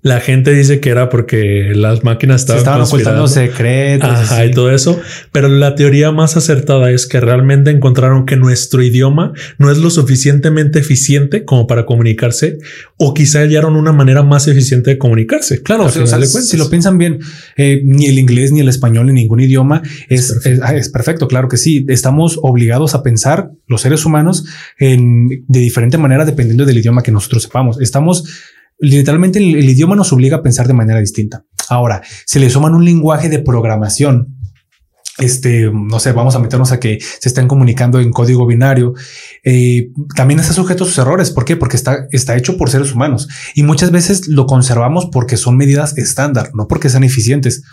La gente dice que era porque las máquinas estaban, ocultando secretos Ajá, y todo eso. Pero la teoría más acertada es que realmente encontraron que nuestro idioma no es lo suficientemente eficiente como para comunicarse o quizá hallaron una manera más eficiente de comunicarse. Claro, si lo piensan bien, eh, ni el inglés, ni el español, ni ningún idioma es, es, perfecto. Claro que sí. Estamos obligados a pensar los seres humanos en, de diferente manera dependiendo del idioma que nosotros sepamos. Estamos literalmente el, idioma nos obliga a pensar de manera distinta. Ahora, se le suman un lenguaje de programación. Este, no sé, vamos a meternos a que se estén comunicando en código binario. Eh, también está sujeto a sus errores. ¿Por qué? Porque está, está hecho por seres humanos y muchas veces lo conservamos porque son medidas estándar, no porque sean eficientes.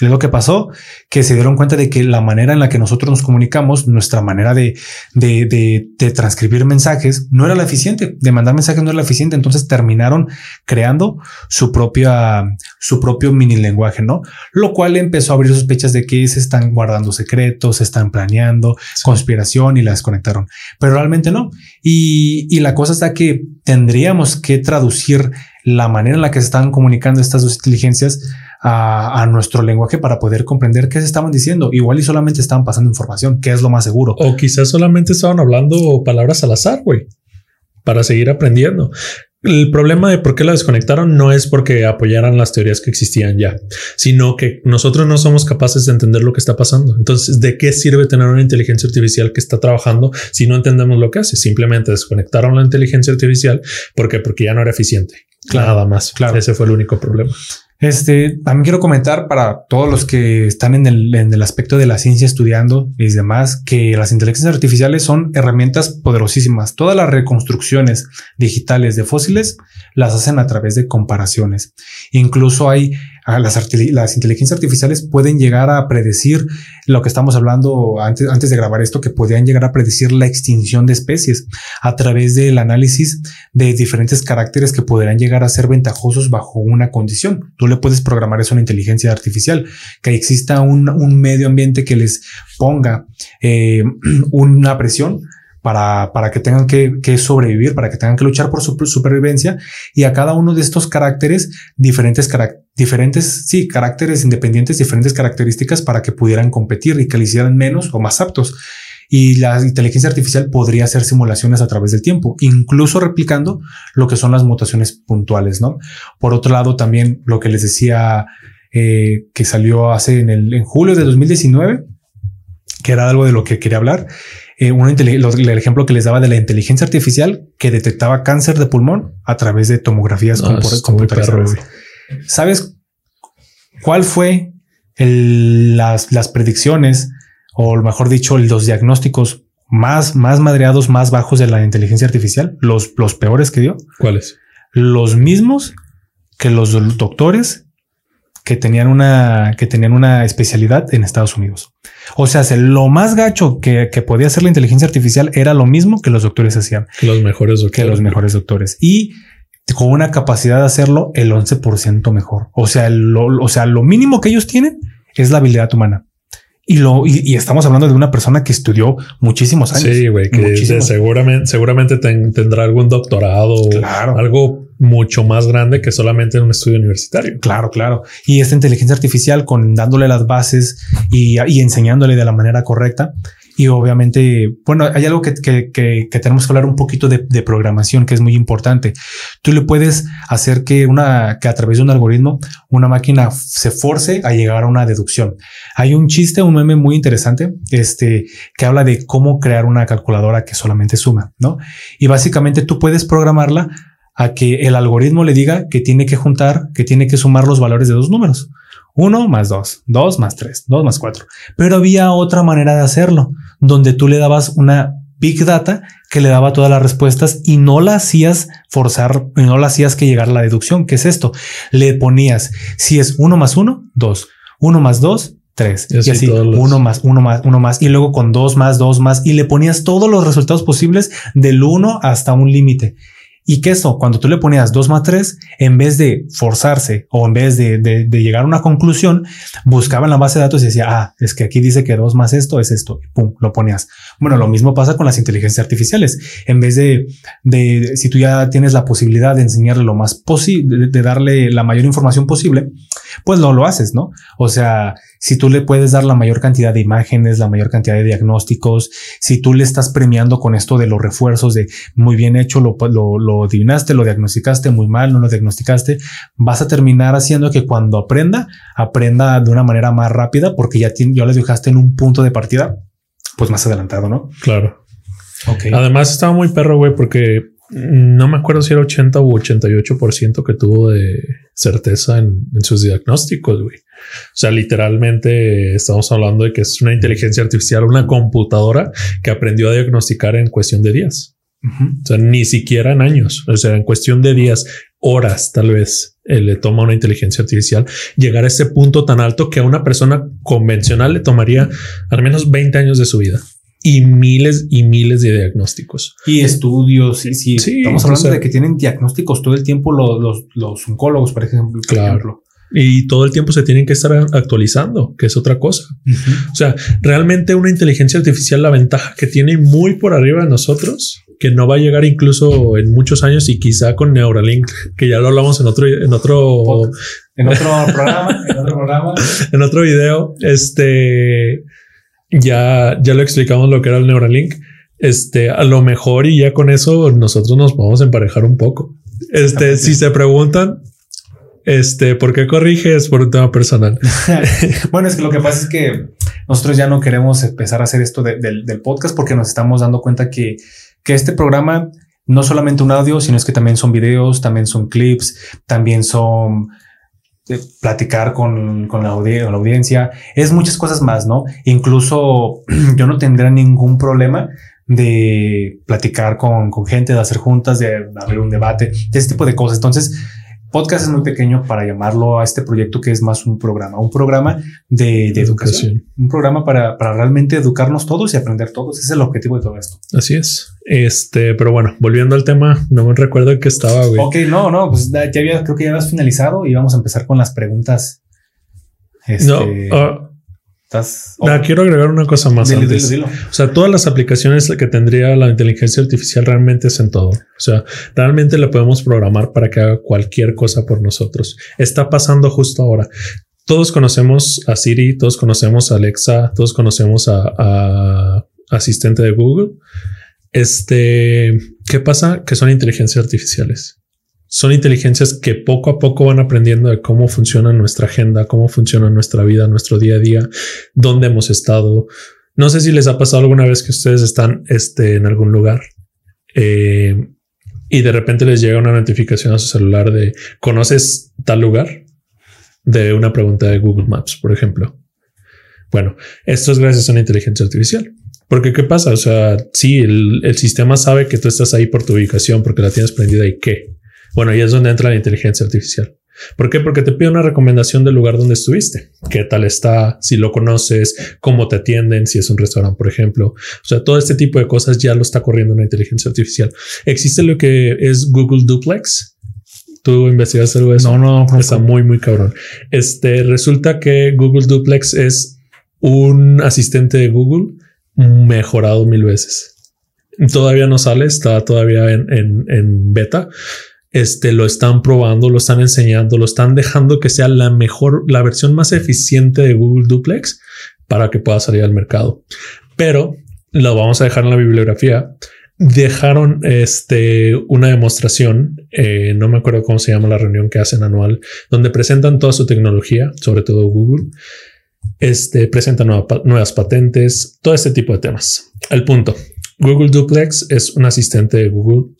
Es lo que pasó, que se dieron cuenta de que la manera en la que nosotros nos comunicamos, nuestra manera de, de, de, de, transcribir mensajes, no era la eficiente, de mandar mensajes no era la eficiente. Entonces terminaron creando su propia, su propio mini lenguaje, ¿no? Lo cual empezó a abrir sospechas de que se están guardando secretos, se están planeando conspiración y la desconectaron. Pero realmente no. Y, y la cosa está que tendríamos que traducir la manera en la que se están comunicando estas dos inteligencias a, nuestro lenguaje para poder comprender qué se estaban diciendo. Igual y solamente estaban pasando información, que es lo más seguro. O quizás solamente estaban hablando palabras al azar, güey, para seguir aprendiendo. El problema de por qué la desconectaron no es porque apoyaran las teorías que existían ya, sino que nosotros no somos capaces de entender lo que está pasando. Entonces, ¿de qué sirve tener una inteligencia artificial que está trabajando si no entendemos lo que hace? Simplemente desconectaron la inteligencia artificial. ¿Por qué? Porque ya no era eficiente. Nada más. Claro. Ese fue el único problema. Este, también quiero comentar para todos los que están en el, en el aspecto de la ciencia estudiando y demás, que las inteligencias artificiales son herramientas poderosísimas. Todas las reconstrucciones digitales de fósiles las hacen a través de comparaciones. Incluso hay las, inteligencias artificiales pueden llegar a predecir lo que estamos hablando antes, antes de grabar esto, que podrían llegar a predecir la extinción de especies a través del análisis de diferentes caracteres que podrían llegar a ser ventajosos bajo una condición. Tú le puedes programar eso a una inteligencia artificial, que exista un, un medio ambiente que les ponga eh, una presión para, para que tengan que, que, sobrevivir, para que tengan que luchar por su supervivencia y a cada uno de estos caracteres diferentes, diferentes, sí, caracteres independientes, diferentes características para que pudieran competir y que le hicieran menos o más aptos. Y la inteligencia artificial podría hacer simulaciones a través del tiempo, incluso replicando lo que son las mutaciones puntuales, ¿no? Por otro lado, también lo que les decía eh, que salió hace en el en julio de 2019, que era algo de lo que quería hablar, eh, el ejemplo que les daba de la inteligencia artificial que detectaba cáncer de pulmón a través de tomografías ah, computarizadas. ¿Sabes cuál fue las, las predicciones o mejor dicho, los diagnósticos más, más madreados, más bajos de la inteligencia artificial? Los, los peores que dio. ¿Cuáles? Los mismos que los doctores que tenían una, que tenían una especialidad en Estados Unidos. O sea, lo más gacho que, podía hacer la inteligencia artificial era lo mismo que los doctores hacían. Los mejores doctores. Que los mejores doctores. Y con una capacidad de hacerlo el 11% mejor. O sea, o sea, lo mínimo que ellos tienen es la habilidad humana. Y lo y, estamos hablando de una persona que estudió muchísimos años. Sí, güey, que seguramente, seguramente tendrá algún doctorado claro. o algo mucho más grande que solamente un estudio universitario. Claro, claro. Y esta inteligencia artificial con dándole las bases y, y enseñándole de la manera correcta, y obviamente, bueno, hay algo que, que, que, tenemos que hablar un poquito de, programación que es muy importante. Tú le puedes hacer que una, que a través de un algoritmo, una máquina se force a llegar a una deducción. Hay un chiste, un meme muy interesante, este, que habla de cómo crear una calculadora que solamente suma, ¿no? Y básicamente tú puedes programarla a que el algoritmo le diga que tiene que juntar, que tiene que sumar los valores de dos números. 1 más 2, 2 más 3, 2 más 4. Pero había otra manera de hacerlo, donde tú le dabas una big data que le daba todas las respuestas y no la hacías forzar, y no la hacías que llegara a la deducción. ¿Qué es esto? Le ponías, si es 1 más 1, 2, 1 más 2, 3. Y así, 1 más, 1 más, 1 más, y luego con 2 más, 2 más, y le ponías todos los resultados posibles del 1 hasta un límite. Y que eso, cuando tú le ponías 2 más 3, en vez de forzarse o en vez de, de, de, llegar a una conclusión, buscaba en la base de datos y decía, ah, es que aquí dice que 2 más esto es esto, y pum, lo ponías. Bueno, lo mismo pasa con las inteligencias artificiales. En vez de, de si tú ya tienes la posibilidad de enseñarle lo más posible, de darle la mayor información posible, pues no lo haces, ¿no? O sea, si tú le puedes dar la mayor cantidad de imágenes, la mayor cantidad de diagnósticos, si tú le estás premiando con esto de los refuerzos de muy bien hecho, lo, lo, lo adivinaste, lo diagnosticaste muy mal, no lo diagnosticaste, vas a terminar haciendo que cuando aprenda, aprenda de una manera más rápida porque ya, ya le dejaste en un punto de partida, pues más adelantado, ¿no? Claro. Okay. Además estaba muy perro, güey, porque no me acuerdo si era 80 u 88% que tuvo de certeza en, sus diagnósticos, güey. O sea, literalmente estamos hablando de que es una inteligencia artificial, una computadora que aprendió a diagnosticar en cuestión de días. O sea, ni siquiera en años, o sea, en cuestión de días, horas tal vez eh, le toma una inteligencia artificial llegar a ese punto tan alto que a una persona convencional le tomaría al menos 20 años de su vida y miles y miles de diagnósticos. Y estudios. Y sí, estamos hablando de que tienen diagnósticos todo el tiempo los, los, los oncólogos, por ejemplo. claro. Y todo el tiempo se tienen que estar actualizando, que es otra cosa. O sea, realmente una inteligencia artificial, la ventaja que tiene muy por arriba de nosotros, que no va a llegar incluso en muchos años y quizá con Neuralink, que ya lo hablamos en otro, en otro, en otro programa, en otro programa, en otro video. Este, ya, ya lo explicamos lo que era el Neuralink. Este, a lo mejor y ya con eso nosotros nos podemos emparejar un poco. Este, si se preguntan, este, ¿por qué corriges por un tema personal? bueno, es que lo que pasa es que nosotros ya no queremos empezar a hacer esto del podcast porque nos estamos dando cuenta que, que este programa no solamente un audio, sino es que también son videos, también son clips, también son platicar con, con, la audiencia, es muchas cosas más, ¿no? Incluso yo no tendría ningún problema de platicar con, con gente, de hacer juntas, de abrir un debate, de ese tipo de cosas. Entonces, podcast es muy pequeño para llamarlo a este proyecto que es más un programa, un programa de, educación, un programa para, para, realmente educarnos todos y aprender todos. Ese es el objetivo de todo esto. Así es. Este, pero bueno, volviendo al tema, no me recuerdo que estaba. Güey. Ok, no, no, pues ya había, creo que ya habías finalizado y vamos a empezar con las preguntas. Este, no, uh, quiero agregar una cosa más. O sea, todas las aplicaciones que tendría la inteligencia artificial realmente es en todo. O sea, realmente la podemos programar para que haga cualquier cosa por nosotros. Está pasando justo ahora. Todos conocemos a Siri, todos conocemos a Alexa, todos conocemos a, a asistente de Google. Este, ¿qué pasa? Que son inteligencias artificiales son inteligencias que poco a poco van aprendiendo de cómo funciona nuestra agenda, cómo funciona nuestra vida, nuestro día a día, dónde hemos estado. No sé si les ha pasado alguna vez que ustedes están este, en algún lugar eh, y de repente les llega una notificación a su celular de ¿conoces tal lugar? De una pregunta de Google Maps, por ejemplo. Bueno, esto es gracias a una inteligencia artificial. Porque qué pasa? O sea, sí, el, el sistema sabe que tú estás ahí por tu ubicación porque la tienes prendida y qué. Bueno, y es donde entra la inteligencia artificial. ¿Por qué? Porque te pide una recomendación del lugar donde estuviste. ¿Qué tal está? Si lo conoces, cómo te atienden, si es un restaurante, por ejemplo. O sea, todo este tipo de cosas ya lo está corriendo una inteligencia artificial. Existe lo que es Google Duplex. ¿Tú investigas algo de eso? No, no, Está muy, muy cabrón. Este resulta que Google Duplex es un asistente de Google mejorado mil veces. Todavía no sale, está todavía en, en, en beta, este, lo están probando, lo están enseñando, lo están dejando que sea la mejor, la versión más eficiente de Google Duplex para que pueda salir al mercado. Pero lo vamos a dejar en la bibliografía. Dejaron este, una demostración, eh, no me acuerdo cómo se llama la reunión que hacen anual, donde presentan toda su tecnología, sobre todo Google. Este presentan nuevas patentes, todo este tipo de temas. El punto: Google Duplex es un asistente de Google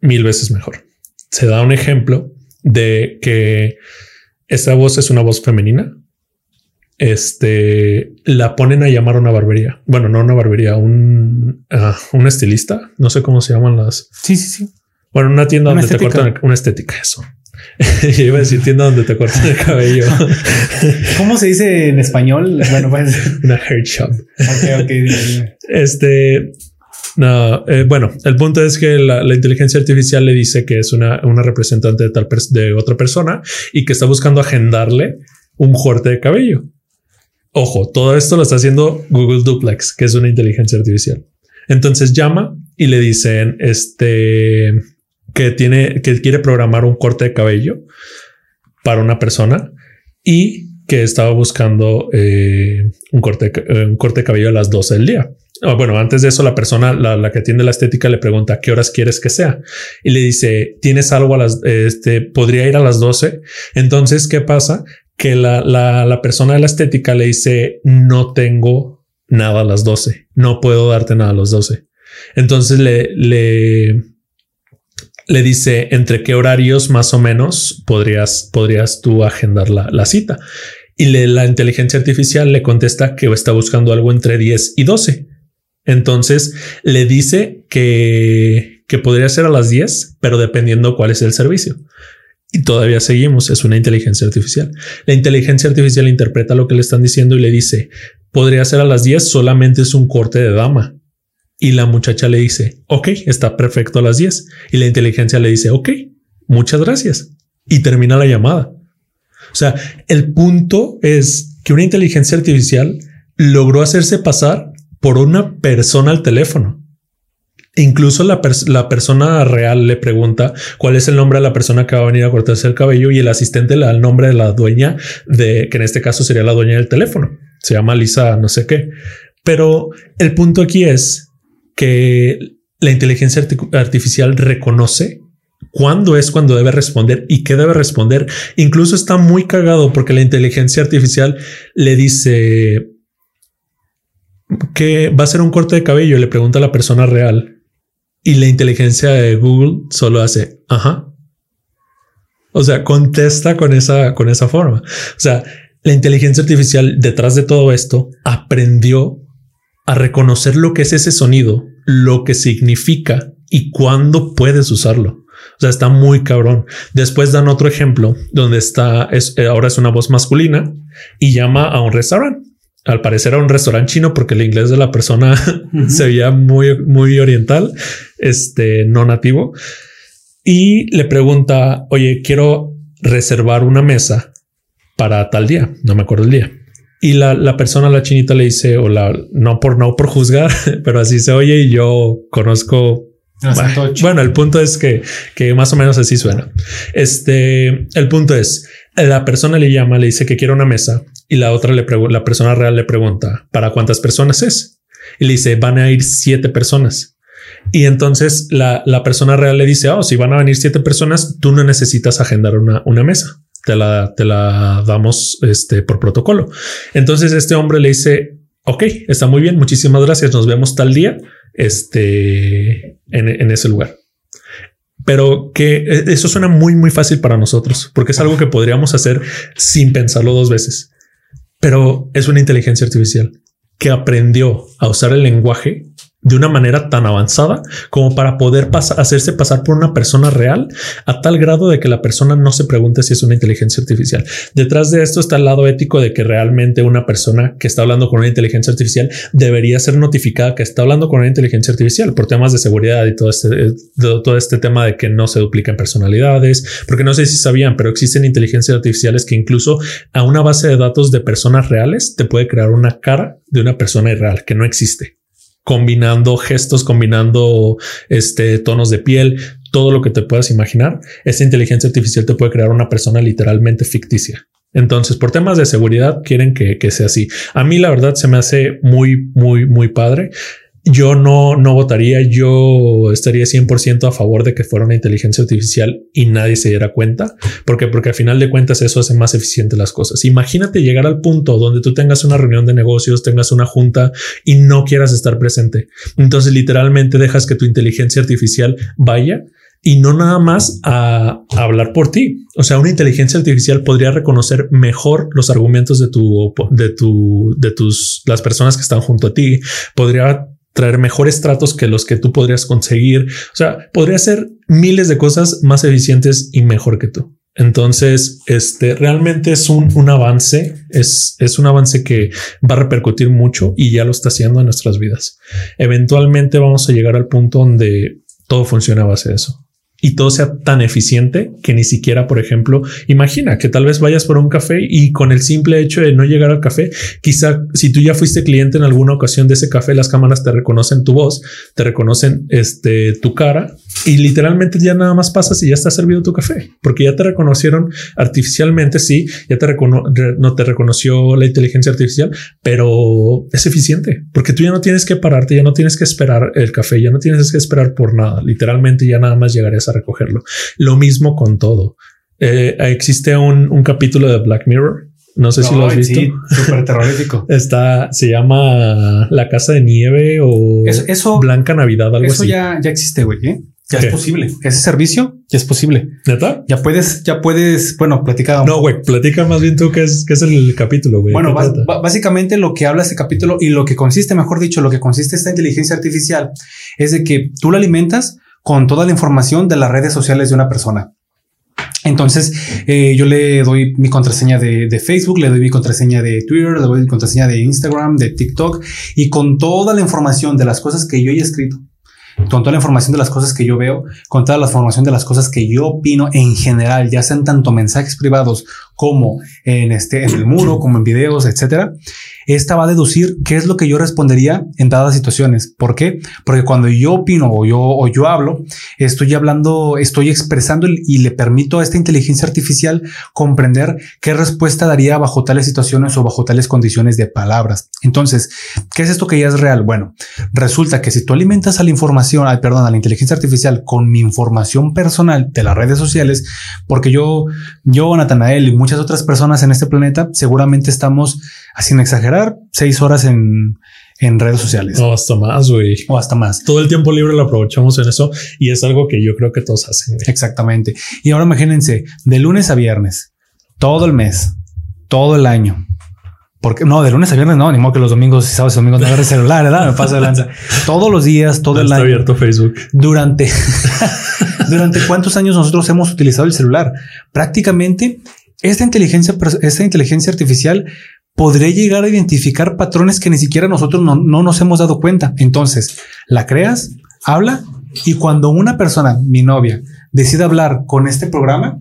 mil veces mejor se da un ejemplo de que esta voz es una voz femenina. Este la ponen a llamar a una barbería. Bueno, no una barbería, un, uh, un estilista. No sé cómo se llaman las. Sí, sí, sí. Bueno, una tienda una donde estética. te cortan el, una estética. Eso. Yo iba a decir tienda donde te cortan el cabello. ¿Cómo se dice en español? Bueno, pues una hair shop. Ok, ok. Este no, eh, bueno, el punto es que la, inteligencia artificial le dice que es una, representante de, tal de otra persona y que está buscando agendarle un corte de cabello. Ojo, todo esto lo está haciendo Google Duplex, que es una inteligencia artificial. Entonces llama y le dicen este que quiere programar un corte de cabello para una persona y que estaba buscando eh, un, corte, un corte de cabello a las 12 del día. Oh, bueno, antes de eso, la persona, la, que atiende la estética, le pregunta qué horas quieres que sea y le dice tienes algo a las, este podría ir a las 12. Entonces, ¿qué pasa? Que la, la, la persona de la estética le dice no tengo nada a las 12, no puedo darte nada a las 12. Entonces le, le, le dice entre qué horarios más o menos podrías, podrías tú agendar la, la cita. Y la inteligencia artificial le contesta que está buscando algo entre 10 y 12. Entonces le dice que, que podría ser a las 10, pero dependiendo cuál es el servicio. Y todavía seguimos, es una inteligencia artificial. La inteligencia artificial interpreta lo que le están diciendo y le dice, podría ser a las 10, solamente es un corte de dama. Y la muchacha le dice, ok, está perfecto a las 10. Y la inteligencia le dice, ok, muchas gracias. Y termina la llamada. O sea, el punto es que una inteligencia artificial logró hacerse pasar por una persona al teléfono. Incluso la, la, persona real le pregunta cuál es el nombre de la persona que va a venir a cortarse el cabello y el asistente le da el nombre de la dueña de que en este caso sería la dueña del teléfono. Se llama Lisa no sé qué. Pero el punto aquí es que la inteligencia arti artificial reconoce cuándo es cuando debe responder y qué debe responder. Incluso está muy cagado porque la inteligencia artificial le dice que va a ser un corte de cabello, le pregunta a la persona real y la inteligencia de Google solo hace, ajá. O sea, contesta con esa, con esa forma. O sea, la inteligencia artificial detrás de todo esto aprendió a reconocer lo que es ese sonido, lo que significa y cuándo puedes usarlo. O sea, está muy cabrón. Después dan otro ejemplo donde está, es, ahora es una voz masculina y llama a un restaurante al parecer a un restaurante chino porque el inglés de la persona uh -huh. se veía muy, muy oriental, este no nativo. Y le pregunta, oye, quiero reservar una mesa para tal día. No me acuerdo el día. Y la, la persona, la chinita le dice, o la, no por no por juzgar, pero así se oye y yo conozco bueno, bueno, el punto es que, que más o menos así suena. Este, el punto es, la persona le llama, le dice que quiere una mesa y la otra le la persona real le pregunta para cuántas personas es y le dice van a ir siete personas. Y entonces la, la persona real le dice, oh, si van a venir siete personas, tú no necesitas agendar una, una mesa. Te la, te la damos este, por protocolo. Entonces este hombre le dice, ok, está muy bien, muchísimas gracias, nos vemos tal día este, en, en ese lugar pero que eh, eso suena muy, muy fácil para nosotros porque es algo que podríamos hacer sin pensarlo dos veces. Pero es una inteligencia artificial que aprendió a usar el lenguaje de una manera tan avanzada como para poder hacerse pasar por una persona real a tal grado de que la persona no se pregunte si es una inteligencia artificial. Detrás de esto está el lado ético de que realmente una persona que está hablando con una inteligencia artificial debería ser notificada que está hablando con una inteligencia artificial por temas de seguridad y todo este, todo este tema de que no se duplican personalidades, porque no sé si sabían, pero existen inteligencias artificiales que incluso a una base de datos de personas reales te puede crear una cara de una persona irreal que no existe combinando gestos, combinando este tonos de piel, todo lo que te puedas imaginar. Esta inteligencia artificial te puede crear una persona literalmente ficticia. Entonces, por temas de seguridad, quieren que, que sea así. A mí, la verdad, se me hace muy, muy, muy padre yo no, no votaría, yo estaría 100% a favor de que fuera una inteligencia artificial y nadie se diera cuenta, porque porque al final de cuentas eso hace más eficiente las cosas. Imagínate llegar al punto donde tú tengas una reunión de negocios, tengas una junta y no quieras estar presente. Entonces literalmente dejas que tu inteligencia artificial vaya y no nada más a, hablar por ti. O sea, una inteligencia artificial podría reconocer mejor los argumentos de tu, de tu, de tus, las personas que están junto a ti. Podría traer mejores tratos que los que tú podrías conseguir. O sea, podría hacer miles de cosas más eficientes y mejor que tú. Entonces, este realmente es un, un avance, es, es un avance que va a repercutir mucho y ya lo está haciendo en nuestras vidas. Eventualmente vamos a llegar al punto donde todo funciona a base de eso y todo sea tan eficiente que ni siquiera, por ejemplo, imagina que tal vez vayas por un café y con el simple hecho de no llegar al café, quizá si tú ya fuiste cliente en alguna ocasión de ese café, las cámaras te reconocen tu voz, te reconocen este tu cara y literalmente ya nada más pasas y ya está servido tu café, porque ya te reconocieron artificialmente, sí, ya te no te reconoció la inteligencia artificial, pero es eficiente, porque tú ya no tienes que pararte, ya no tienes que esperar el café, ya no tienes que esperar por nada, literalmente ya nada más llegarías a recogerlo. Lo mismo con todo. Eh, existe un, capítulo de Black Mirror no sé si lo has visto. Sí, súper terrorífico. Está, se llama La Casa de Nieve o eso, Blanca Navidad, algo eso ya, ya existe, güey. ¿eh? Ya es posible. Ese servicio ya es posible. ¿Neta? Ya puedes, ya puedes, bueno, platicar. No, güey, platica más bien tú qué es, qué es el capítulo, güey. Bueno, básicamente lo que habla este capítulo y lo que consiste, mejor dicho, lo que consiste esta inteligencia artificial es de que tú la alimentas con toda la información de las redes sociales de una persona. Entonces, eh, yo le doy mi contraseña de, de, Facebook, le doy mi contraseña de Twitter, le doy mi contraseña de Instagram, de TikTok y con toda la información de las cosas que yo he escrito, con toda la información de las cosas que yo veo, con toda la información de las cosas que yo opino en general, ya sean tanto mensajes privados como en este, en el muro, como en videos, etcétera. Esta va a deducir qué es lo que yo respondería en dadas situaciones. ¿Por qué? Porque cuando yo opino o yo, o yo hablo, estoy hablando, estoy expresando y le permito a esta inteligencia artificial comprender qué respuesta daría bajo tales situaciones o bajo tales condiciones de palabras. Entonces, ¿qué es esto que ya es real? Bueno, resulta que si tú alimentas a la información, ay, perdón, a la inteligencia artificial con mi información personal de las redes sociales, porque yo, yo, Natanael y muchas otras personas en este planeta seguramente estamos, sin exagerar, seis horas en, en redes sociales. O hasta más, güey. O hasta más. Todo el tiempo libre lo aprovechamos en eso y es algo que yo creo que todos hacen. Exactamente. Y ahora imagínense, de lunes a viernes, todo el mes, todo el año. Porque no, de lunes a viernes no, ni modo que los domingos y sábados y domingos no agarre celular, ¿verdad? Me pasa de lanza. Todos los días, todo el está año. abierto Facebook. Durante, durante cuántos años nosotros hemos utilizado el celular. Prácticamente esta inteligencia, esta inteligencia artificial podría llegar a identificar patrones que ni siquiera nosotros no, nos hemos dado cuenta. Entonces, la creas, habla y cuando una persona, mi novia, decide hablar con este programa,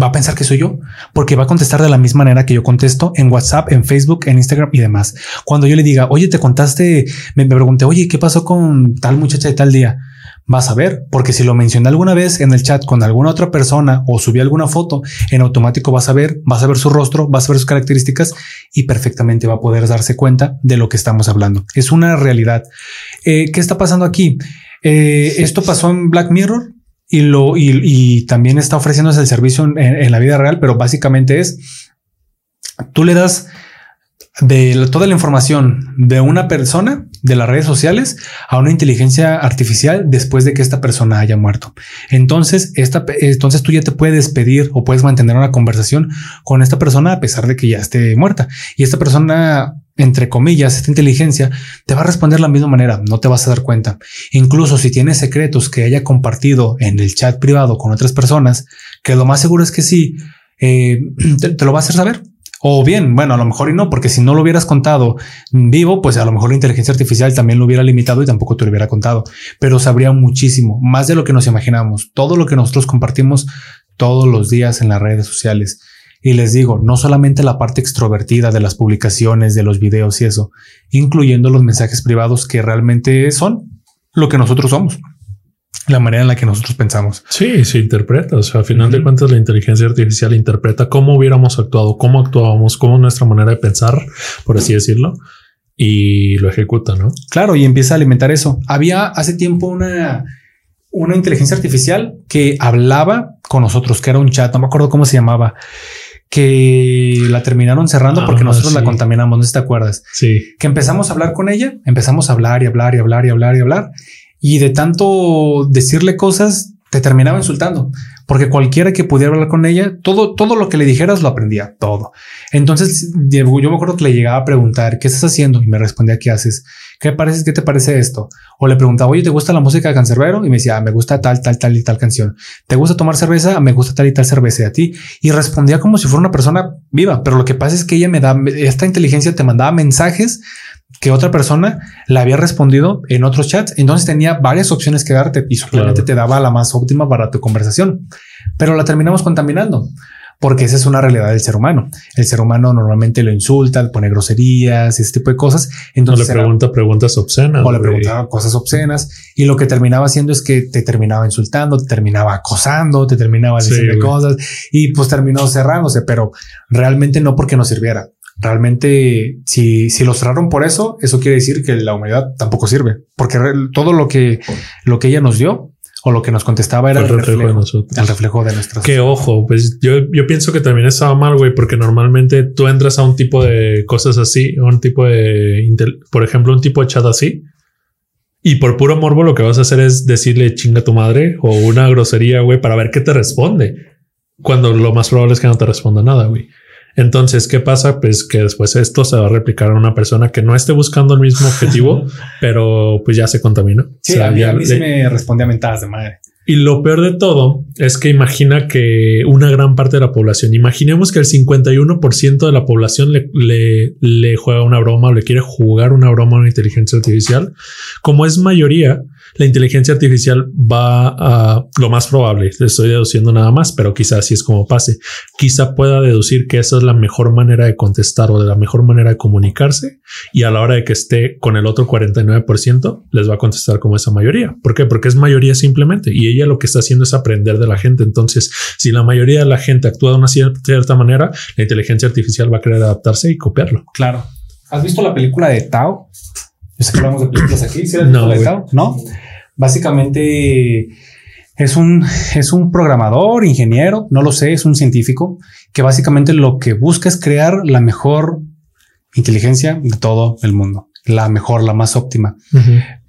va a pensar que soy yo, porque va a contestar de la misma manera que yo contesto en WhatsApp, en Facebook, en Instagram y demás. Cuando yo le diga, oye, te contaste, me, me pregunté, oye, ¿qué pasó con tal muchacha de tal día? Vas a ver, porque si lo mencioné alguna vez en el chat con alguna otra persona o subí alguna foto, en automático vas a ver, vas a ver su rostro, vas a ver sus características y perfectamente va a poder darse cuenta de lo que estamos hablando. Es una realidad. Eh, ¿Qué está pasando aquí? Eh, esto pasó en Black Mirror y lo y, también está ofreciéndose el servicio en la vida real, pero básicamente es tú le das de toda la información de una persona de las redes sociales a una inteligencia artificial después de que esta persona haya muerto. Entonces, esta, entonces tú ya te puedes pedir o puedes mantener una conversación con esta persona a pesar de que ya esté muerta. Y esta persona entre comillas, esta inteligencia te va a responder de la misma manera, no te vas a dar cuenta. Incluso si tienes secretos que haya compartido en el chat privado con otras personas, que lo más seguro es que sí, eh, te, lo va a hacer saber. O bien, bueno, a lo mejor y no, porque si no lo hubieras contado vivo, pues a lo mejor la inteligencia artificial también lo hubiera limitado y tampoco te lo hubiera contado, pero sabría muchísimo, más de lo que nos imaginamos. Todo lo que nosotros compartimos todos los días en las redes sociales. Y les digo, no solamente la parte extrovertida de las publicaciones, de los videos y eso, incluyendo los mensajes privados que realmente son lo que nosotros somos la manera en la que nosotros pensamos. Sí, se interpreta. O sea, a final de cuentas, la inteligencia artificial interpreta cómo hubiéramos actuado, cómo actuábamos, cómo nuestra manera de pensar, por así decirlo, y lo ejecuta, ¿no? Claro, y empieza a alimentar eso. Había hace tiempo una, una inteligencia artificial que hablaba con nosotros, que era un chat, no me acuerdo cómo se llamaba, que la terminaron cerrando porque ah, nosotros la contaminamos, no sé si te acuerdas. Sí. Que empezamos a hablar con ella, empezamos a hablar y hablar y hablar y hablar y hablar y de tanto decirle cosas te terminaba insultando, porque cualquiera que pudiera hablar con ella, todo, todo lo que le dijeras lo aprendía, todo. Entonces yo me acuerdo que le llegaba a preguntar, ¿qué estás haciendo? Y me respondía, ¿qué haces? ¿Qué, parece, ¿Qué te parece esto? O le preguntaba, oye, ¿te gusta la música de Cancerbero? Y me decía, ah, me gusta tal, tal, tal y tal canción. ¿Te gusta tomar cerveza? Me gusta tal y tal cerveza a ti. Y respondía como si fuera una persona viva. Pero lo que pasa es que ella me da, esta inteligencia te mandaba mensajes que otra persona le había respondido en otros chats. Entonces tenía varias opciones que darte y solamente te daba la más óptima para tu conversación, pero la terminamos contaminando porque esa es una realidad del ser humano. El ser humano normalmente lo insulta, pone groserías, ese tipo de cosas. Entonces le pregunta preguntas obscenas o le preguntaba cosas obscenas y lo que terminaba haciendo es que te terminaba insultando, te terminaba acosando, te terminaba diciendo cosas y pues terminó cerrándose, pero realmente no porque no sirviera realmente si, si lo cerraron por eso, eso quiere decir que la humanidad tampoco sirve, porque todo lo que, lo que ella nos dio o lo que nos contestaba era el, reflejo, de nosotros. El reflejo de nuestras. Que ojo, pues yo, yo pienso que también estaba mal, güey, porque normalmente tú entras a un tipo de cosas así, un tipo de, por ejemplo, un tipo de chat así. Y por puro morbo lo que vas a hacer es decirle chinga a tu madre o una grosería, güey, para ver qué te responde. Cuando lo más probable es que no te responda nada, güey. Entonces, ¿qué pasa? Pues que después esto se va a replicar a una persona que no esté buscando el mismo objetivo, pero pues ya se contaminó. Sí, a mí, me responde a mentadas de madre. Y lo peor de todo es que imagina que una gran parte de la población, imaginemos que el 51% de la población le, le, le, juega una broma o le quiere jugar una broma a una inteligencia artificial. Como es mayoría, la inteligencia artificial va a lo más probable, le estoy deduciendo nada más, pero quizás así es como pase, quizá pueda deducir que esa es la mejor manera de contestar o de la mejor manera de comunicarse y a la hora de que esté con el otro 49% les va a contestar como esa mayoría. ¿Por qué? Porque es mayoría simplemente y ella lo que está haciendo es aprender de la gente. Entonces, si la mayoría de la gente actúa de una cierta manera, la inteligencia artificial va a querer adaptarse y copiarlo. Claro. ¿Has visto la película de Tao? Yo sé que hablamos de películas aquí. ¿Sí no? No. Básicamente es un, es un programador, ingeniero, no lo sé, es un científico que básicamente lo que busca es crear la mejor inteligencia de todo el mundo, la mejor, la más óptima.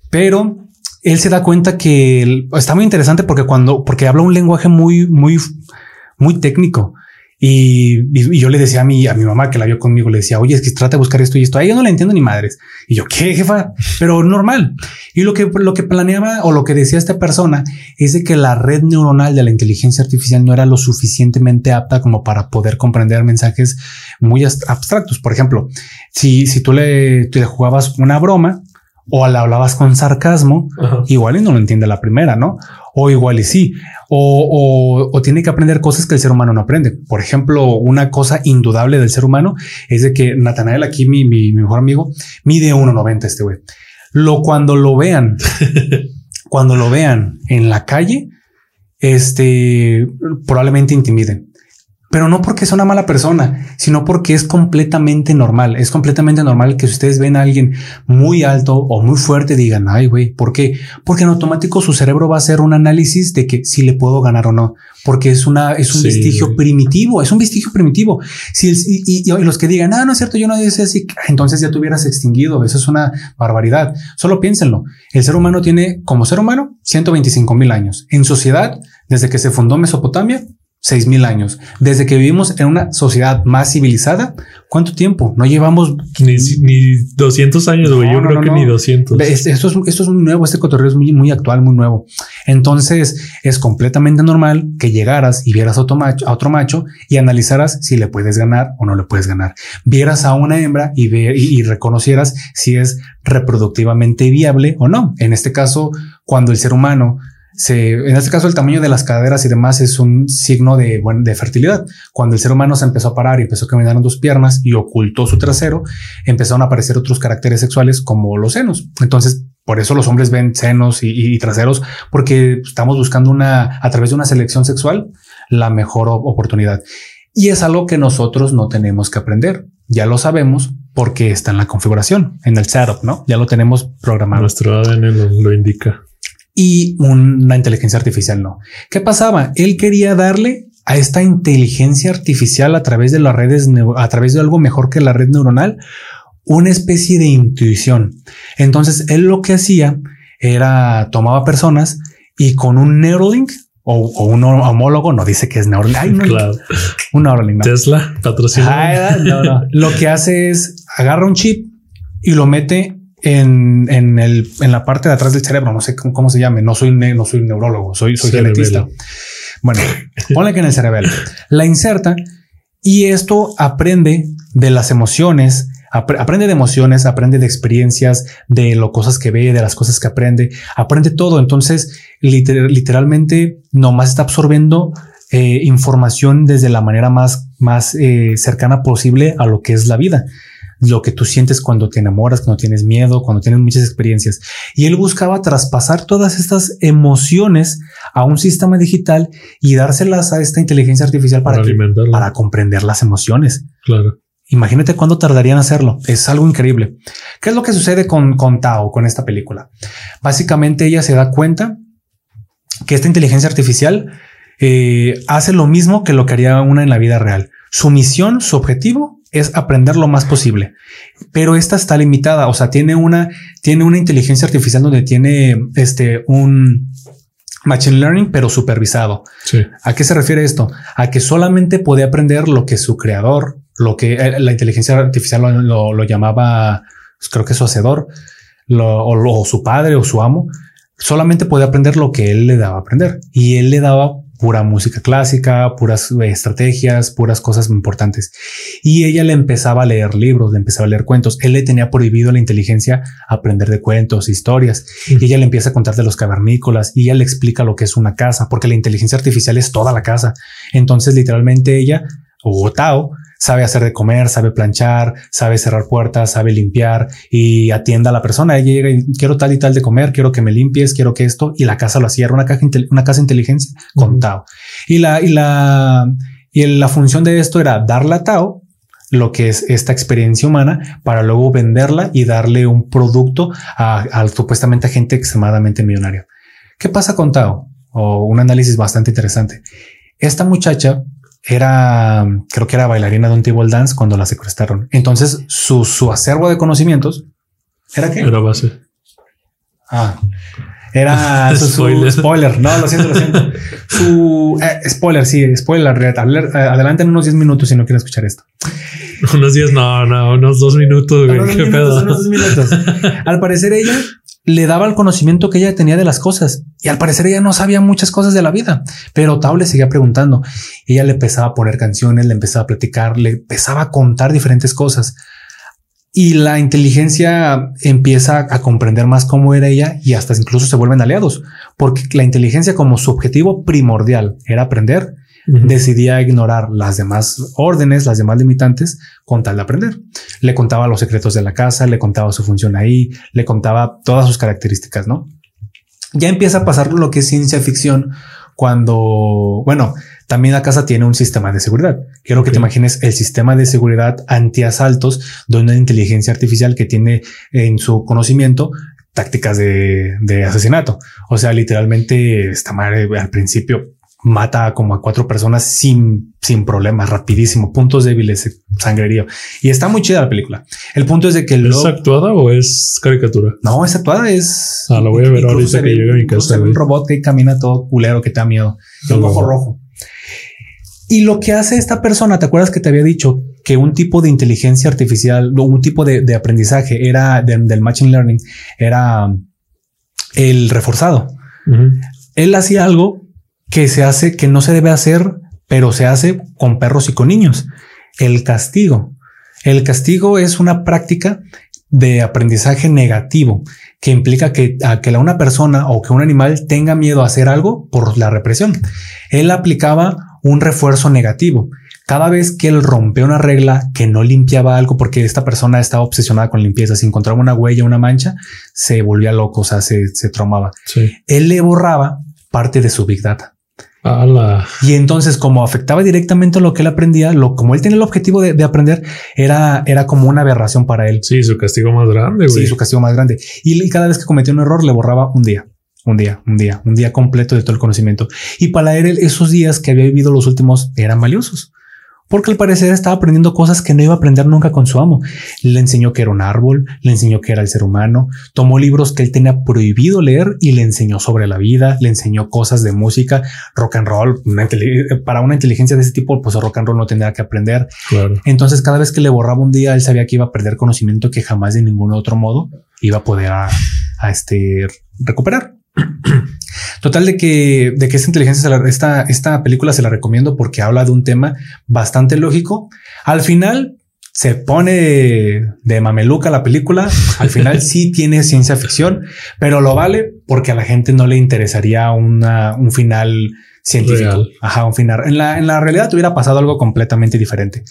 Pero él se da cuenta que está muy interesante porque cuando, porque habla un lenguaje muy, muy, muy técnico. Y, yo le decía a mi, a mi mamá que la vio conmigo, le decía, oye, es que trata de buscar esto y esto. A ella no la entiendo ni madres. Y yo, ¿qué jefa? Pero normal. Y lo que, lo que planeaba o lo que decía esta persona es de que la red neuronal de la inteligencia artificial no era lo suficientemente apta como para poder comprender mensajes muy abstractos. Por ejemplo, si, si tú le, tú le jugabas una broma, o la hablabas con sarcasmo, igual y no lo entiende la primera, ¿no? O igual y sí, o, o, tiene que aprender cosas que el ser humano no aprende. Por ejemplo, una cosa indudable del ser humano es de que Natanael, aquí mi, mi, mejor amigo, mide 1,90 este güey. Lo cuando lo vean, cuando lo vean en la calle, este probablemente intimiden pero no porque sea una mala persona, sino porque es completamente normal. Es completamente normal que si ustedes ven a alguien muy alto o muy fuerte, digan, ay, güey, ¿por qué? Porque en automático su cerebro va a hacer un análisis de que si le puedo ganar o no, porque es una, es un vestigio primitivo, es un vestigio primitivo. Si y, los que digan, ah, no es cierto, yo no decía así, entonces ya te hubieras extinguido. Eso es una barbaridad. Solo piénsenlo. El ser humano tiene como ser humano 125 mil años. En sociedad, desde que se fundó Mesopotamia, seis mil años. Desde que vivimos en una sociedad más civilizada, ¿cuánto tiempo? No llevamos ni, ni 200 años, güey. Yo creo que ni 200. Esto es, esto es muy nuevo. Este cotorreo es muy, muy actual, muy nuevo. Entonces es completamente normal que llegaras y vieras a otro macho, a otro macho y analizaras si le puedes ganar o no le puedes ganar. Vieras a una hembra y, y, y reconocieras si es reproductivamente viable o no. En este caso, cuando el ser humano en este caso el tamaño de las caderas y demás es un signo de, de fertilidad. Cuando el ser humano se empezó a parar y empezó a caminar en dos piernas y ocultó su trasero, empezaron a aparecer otros caracteres sexuales como los senos. Entonces, por eso los hombres ven senos y, traseros, porque estamos buscando una, a través de una selección sexual, la mejor oportunidad. Y es algo que nosotros no tenemos que aprender. Ya lo sabemos porque está en la configuración, en el setup, ¿no? Ya lo tenemos programado. Nuestro ADN lo indica y una inteligencia artificial no. ¿Qué pasaba? Él quería darle a esta inteligencia artificial a través de las redes, a través de algo mejor que la red neuronal, una especie de intuición. Entonces él lo que hacía era tomaba personas y con un Neuralink o, un homólogo, no dice que es Neuralink. Un Neuralink. Tesla patrocina. Lo que hace es agarra un chip y lo mete en, en, el, en la parte de atrás del cerebro, no sé cómo, se llame, no soy, no soy neurólogo, soy, soy genetista. Bueno, ponle que en el cerebelo la inserta y esto aprende de las emociones, aprende de emociones, aprende de experiencias, de lo cosas que ve, de las cosas que aprende, aprende todo. Entonces, literalmente nomás está absorbiendo eh, información desde la manera más, más eh, cercana posible a lo que es la vida lo que tú sientes cuando te enamoras, cuando tienes miedo, cuando tienes muchas experiencias. Y él buscaba traspasar todas estas emociones a un sistema digital y dárselas a esta inteligencia artificial para, para comprender las emociones. Claro. Imagínate cuándo tardaría en hacerlo. Es algo increíble. ¿Qué es lo que sucede con, con Tao, con esta película? Básicamente ella se da cuenta que esta inteligencia artificial eh, hace lo mismo que lo que haría una en la vida real. Su misión, su objetivo es aprender lo más posible, pero esta está limitada. O sea, tiene una, tiene una inteligencia artificial donde tiene este un machine learning, pero supervisado. ¿A qué se refiere esto? A que solamente puede aprender lo que su creador, lo que eh, la inteligencia artificial lo, llamaba, pues, creo que su hacedor, o, o su padre o su amo, solamente puede aprender lo que él le daba a aprender y él le daba pura música clásica, puras eh, estrategias, puras cosas importantes. Y ella le empezaba a leer libros, le empezaba a leer cuentos. Él le tenía prohibido a la inteligencia aprender de cuentos, historias. Y ella le empieza a contar de los cavernícolas y ella le explica lo que es una casa, porque la inteligencia artificial es toda la casa. Entonces, literalmente ella, o Tao, sabe hacer de comer, sabe planchar, sabe cerrar puertas, sabe limpiar y atienda a la persona. Ella llega y quiero tal y tal de comer, quiero que me limpies, quiero que esto y la casa lo hacía. Era una, caja, una casa inteligencia con Tao. Y la, y la, y la función de esto era darle a Tao lo que es esta experiencia humana para luego venderla y darle un producto a, a supuestamente a gente extremadamente millonaria. ¿Qué pasa con Tao? O un análisis bastante interesante. Esta muchacha era, creo que era bailarina de un table dance cuando la secuestraron. Entonces su, su acervo de conocimientos era que era base. Ah, era su, spoiler. No, lo siento, lo siento. Su eh, spoiler, sí, spoiler. Adelante en unos 10 minutos si no quieren escuchar esto. Unos 10, no, no, unos dos minutos. ¿Qué pedo? Unos dos minutos. Al parecer, ella le daba el conocimiento que ella tenía de las cosas y al parecer ella no sabía muchas cosas de la vida, pero Tao le seguía preguntando. Ella le empezaba a poner canciones, le empezaba a platicar, le empezaba a contar diferentes cosas y la inteligencia empieza a comprender más cómo era ella y hasta incluso se vuelven aliados, porque la inteligencia como su objetivo primordial era aprender, decidía ignorar las demás órdenes, las demás limitantes, con tal de aprender. Le contaba los secretos de la casa, le contaba su función ahí, le contaba todas sus características, ¿no? Ya empieza a pasar lo que es ciencia ficción cuando, bueno, también la casa tiene un sistema de seguridad. Quiero que te imagines el sistema de seguridad anti-asaltos de una inteligencia artificial que tiene en su conocimiento tácticas de, de asesinato. O sea, literalmente esta madre al principio mata como a cuatro personas sin, sin problemas, rapidísimo, puntos débiles, sangrerío. Y está muy chida la película. El punto es de que ¿Es actuada o es caricatura? No, es actuada, es. Ah, lo voy a ver ahorita que llegue a mi casa. Un robot que camina todo culero que te da miedo. Y un ojo rojo. Y lo que hace esta persona, ¿te acuerdas que te había dicho que un tipo de inteligencia artificial, un tipo de, aprendizaje era del machine learning, era el reforzado? Él hacía algo que se hace, que no se debe hacer, pero se hace con perros y con niños. El castigo. El castigo es una práctica de aprendizaje negativo que implica que a que una persona o que un animal tenga miedo a hacer algo por la represión. Él aplicaba un refuerzo negativo. Cada vez que él rompe una regla, que no limpiaba algo porque esta persona estaba obsesionada con limpieza, si encontraba una huella, una mancha, se volvía loco, o sea, se, se traumaba. Él le borraba parte de su big data. Y entonces, como afectaba directamente lo que él aprendía, lo como él tenía el objetivo de, aprender, era, era como una aberración para él. Sí, su castigo más grande. Sí, su castigo más grande. Y, cada vez que cometía un error, le borraba un día, un día, un día, un día completo de todo el conocimiento. Y para él, esos días que había vivido los últimos eran valiosos porque al parecer estaba aprendiendo cosas que no iba a aprender nunca con su amo. Le enseñó que era un árbol, le enseñó que era el ser humano, tomó libros que él tenía prohibido leer y le enseñó sobre la vida, le enseñó cosas de música, rock and roll. para una inteligencia de ese tipo, pues rock and roll no tendría que aprender. Entonces, cada vez que le borraba un día, él sabía que iba a perder conocimiento que jamás de ningún otro modo iba a poder a, este recuperar. Total de que, de que esta inteligencia, esta, esta película se la recomiendo porque habla de un tema bastante lógico. Al final se pone de mameluca la película. Al final sí tiene ciencia ficción, pero lo vale porque a la gente no le interesaría una, un final científico. Ajá, un final. En la, en la realidad hubiera pasado algo completamente diferente.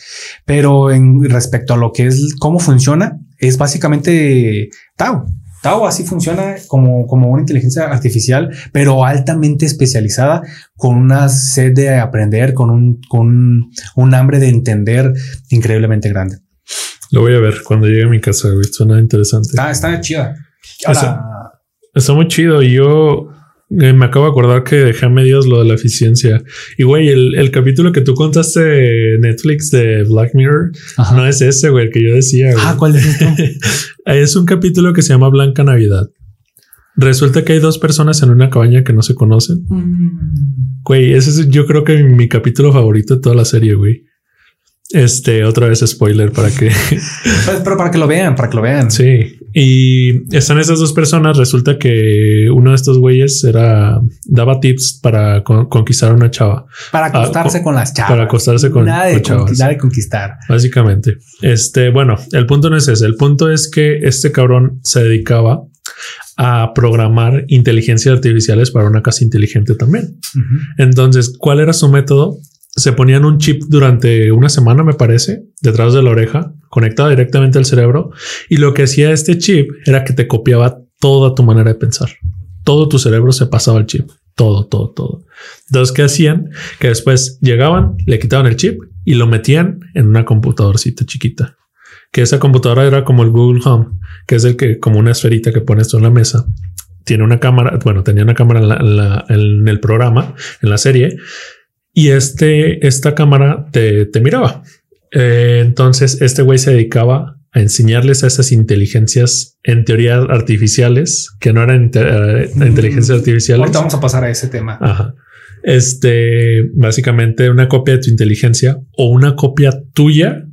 Pero en respecto a lo que es cómo funciona, es básicamente Tao. Tao así funciona como, como una inteligencia artificial, pero altamente especializada, con una sed de aprender, con un, con un hambre de entender increíblemente grande. Lo voy a ver cuando llegue a mi casa, Suena interesante. Está, está chida. está muy chido. Yo me acabo de acordar que dejé a medios lo de la eficiencia. Y güey, el, capítulo que tú contaste de Netflix de Black Mirror no es ese, güey, el que yo decía. Ah, ¿cuál es es un capítulo que se llama Blanca Navidad. Resulta que hay dos personas en una cabaña que no se conocen. Mm. Güey, ese es yo creo que mi capítulo favorito de toda la serie, güey. Este, otra vez spoiler para que. Pues, pero para que lo vean, para que lo vean. Sí. Y están esas dos personas. Resulta que uno de estos güeyes era daba tips para conquistar a una chava. Para ah, acostarse con las chavas. Para acostarse con, nada de, chavas. de conquistar. Básicamente. Este, bueno, el punto no es ese. El punto es que este cabrón se dedicaba a programar inteligencias artificiales para una casa inteligente también. Entonces, ¿cuál era su método? Se ponían un chip durante una semana, me parece, detrás de la oreja, conectado directamente al cerebro. Y lo que hacía este chip era que te copiaba toda tu manera de pensar. Todo tu cerebro se pasaba al chip. Todo, todo, todo. Entonces, ¿qué hacían? Que después llegaban, le quitaban el chip y lo metían en una computadorcita chiquita. Que esa computadora era como el Google Home, que es el que, como una esferita que pones tú en la mesa. Tiene una cámara, bueno, tenía una cámara en el programa, en la serie, y este, esta cámara te, miraba. Eh, entonces, este güey se dedicaba a enseñarles a esas inteligencias en teoría artificiales que no eran eh, mm. inteligencias artificiales. Ahorita vamos a pasar a ese tema. Ajá. Este, básicamente una copia de tu inteligencia o una copia tuya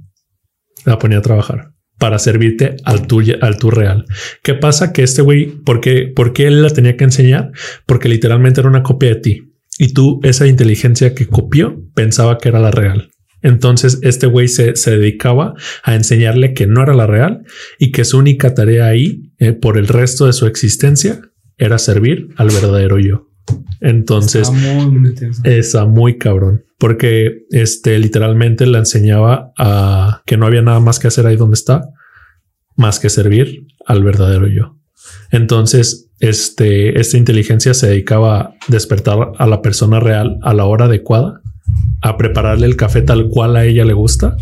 la ponía a trabajar para servirte al tuya, al tu real. ¿Qué pasa? Que este güey, ¿por qué, ¿por qué él la tenía que enseñar? Porque literalmente era una copia de ti y tú esa inteligencia que copió pensaba que era la real. Entonces este güey se, dedicaba a enseñarle que no era la real y que su única tarea ahí eh, por el resto de su existencia era servir al verdadero yo. Entonces está muy, cabrón porque este literalmente le enseñaba a que no había nada más que hacer ahí donde está más que servir al verdadero yo. Entonces, este, esta inteligencia se dedicaba a despertar a la persona real a la hora adecuada, a prepararle el café tal cual a ella le gusta,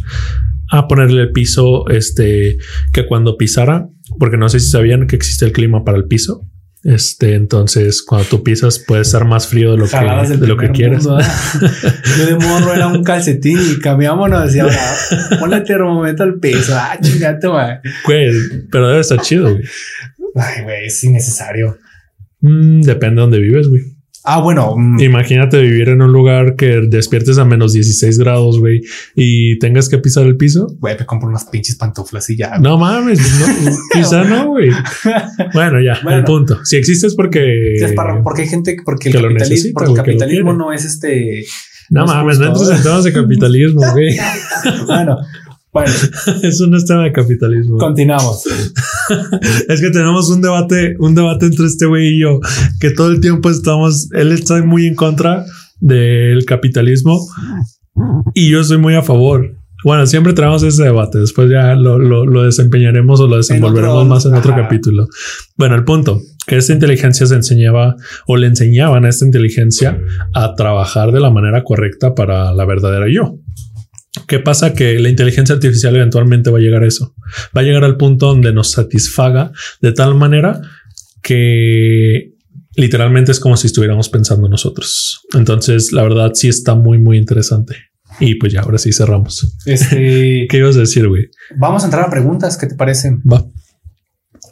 a ponerle el piso, este, que cuando pisara, porque no sé si sabían que existe el clima para el piso. Este, entonces, cuando tú pisas, puede estar más frío de lo que, de lo que quieras. Yo de morro era un calcetín y cambiámonos. Decía, ponle el termómetro al piso. Ah, chingate, güey. Pero debe estar chido, güey. Ay, güey, es innecesario. Mm, depende de dónde vives, güey. Ah, bueno. mm. Imagínate vivir en un lugar que despiertes a menos 16 grados, güey, y tengas que pisar el piso. Güey, me compro unas pinches pantuflas y ya. No mames, no, quizá no, güey. Bueno, ya, el punto. Si existe es porque... Es para, porque hay gente, porque el capitalismo, necesita, porque el capitalismo no es este... No, no mames, no entres en temas de capitalismo, güey. bueno, bueno, eso no es tema de capitalismo. Continuamos. es que tenemos un debate, un debate entre este güey y yo, que todo el tiempo estamos, él está muy en contra del capitalismo y yo soy muy a favor. Bueno, siempre traemos ese debate. Después ya lo, lo, lo desempeñaremos o lo desenvolveremos más en otro capítulo. Bueno, el punto que esta inteligencia se enseñaba o le enseñaban a esta inteligencia a trabajar de la manera correcta para la verdadera yo. ¿Qué pasa? Que la inteligencia artificial eventualmente va a llegar a eso. Va a llegar al punto donde nos satisfaga de tal manera que literalmente es como si estuviéramos pensando nosotros. Entonces, la verdad sí está muy, muy interesante. Y pues ya, ahora sí cerramos. Este, ¿Qué ibas a decir, güey? Vamos a entrar a preguntas. ¿Qué te parecen? Va.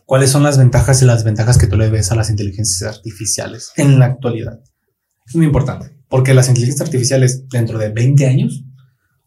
¿Cuáles son las ventajas y las ventajas que tú le ves a las inteligencias artificiales en la actualidad? Es muy importante porque las inteligencias artificiales dentro de 20 años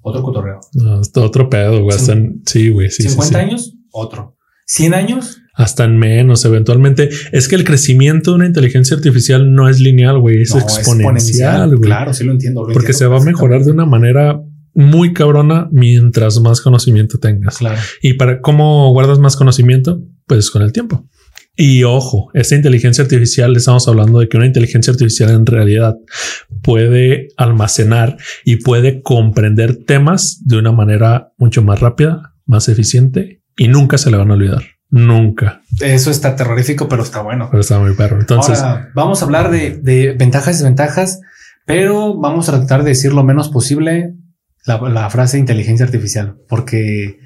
otro cotorreo. No, hasta otro pedo, güey. Hasta en, sí, güey. Sí, 50 sí, sí. años, otro. 100 años. Hasta en menos, eventualmente. Es que el crecimiento de una inteligencia artificial no es lineal, güey. Es no, exponencial, güey. Claro, sí lo entiendo. Lo Porque entiendo se va a mejorar de una manera muy cabrona mientras más conocimiento tengas. Claro. Y para cómo guardas más conocimiento, pues con el tiempo. Y ojo, esta inteligencia artificial, estamos hablando de que una inteligencia artificial en realidad puede almacenar y puede comprender temas de una manera mucho más rápida, más eficiente y nunca se le van a olvidar. Nunca. Eso está terrorífico, pero está bueno. Pero está muy perro. Entonces, Ahora, vamos a hablar de, de, ventajas y desventajas, pero vamos a tratar de decir lo menos posible la, la frase inteligencia artificial, porque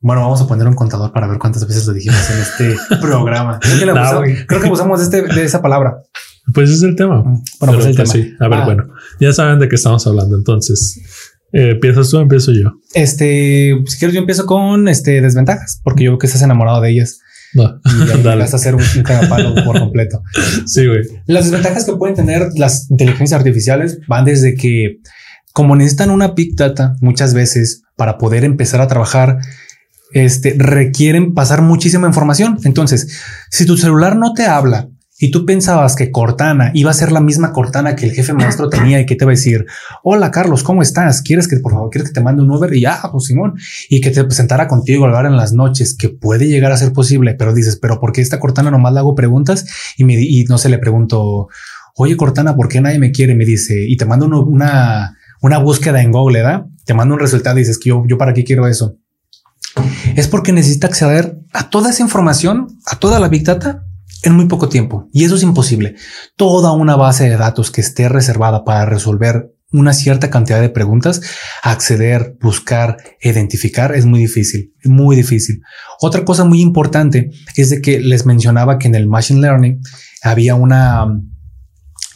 bueno, vamos a poner un contador para ver cuántas veces lo dijimos en este programa. Creo que, no, creo que este, de esa palabra. Pues es el tema. Bueno, pues el tema. Sí. A ver, ah. bueno, ya saben de qué estamos hablando. Entonces, eh, ¿empiezas tú o empiezo yo? Este, si quieres, yo empiezo con este desventajas, porque yo creo que estás enamorado de ellas. No. Y ya vas a hacer un, un cagapalo por completo. Sí, güey. Las desventajas que pueden tener las inteligencias artificiales van desde que, como necesitan una big data muchas veces para poder empezar a trabajar este, requieren pasar muchísima información. Entonces, si tu celular no te habla y tú pensabas que Cortana iba a ser la misma Cortana que el jefe maestro tenía y que te va a decir, hola Carlos, ¿cómo estás? ¿Quieres que por favor, quieres que te mande un Uber? Y ya, pues Simón, y que te presentara contigo a hablar en las noches, que puede llegar a ser posible, pero dices, pero ¿por qué esta Cortana nomás le hago preguntas y, me, y no se le pregunto, oye Cortana, ¿por qué nadie me quiere? Me dice, y te mando una, una búsqueda en Google, ¿verdad? Te mando un resultado y dices que yo, yo para qué quiero eso es porque necesita acceder a toda esa información, a toda la Big Data en muy poco tiempo. Y eso es imposible. Toda una base de datos que esté reservada para resolver una cierta cantidad de preguntas, acceder, buscar, identificar es muy difícil, muy difícil. Otra cosa muy importante es de que les mencionaba que en el Machine Learning había una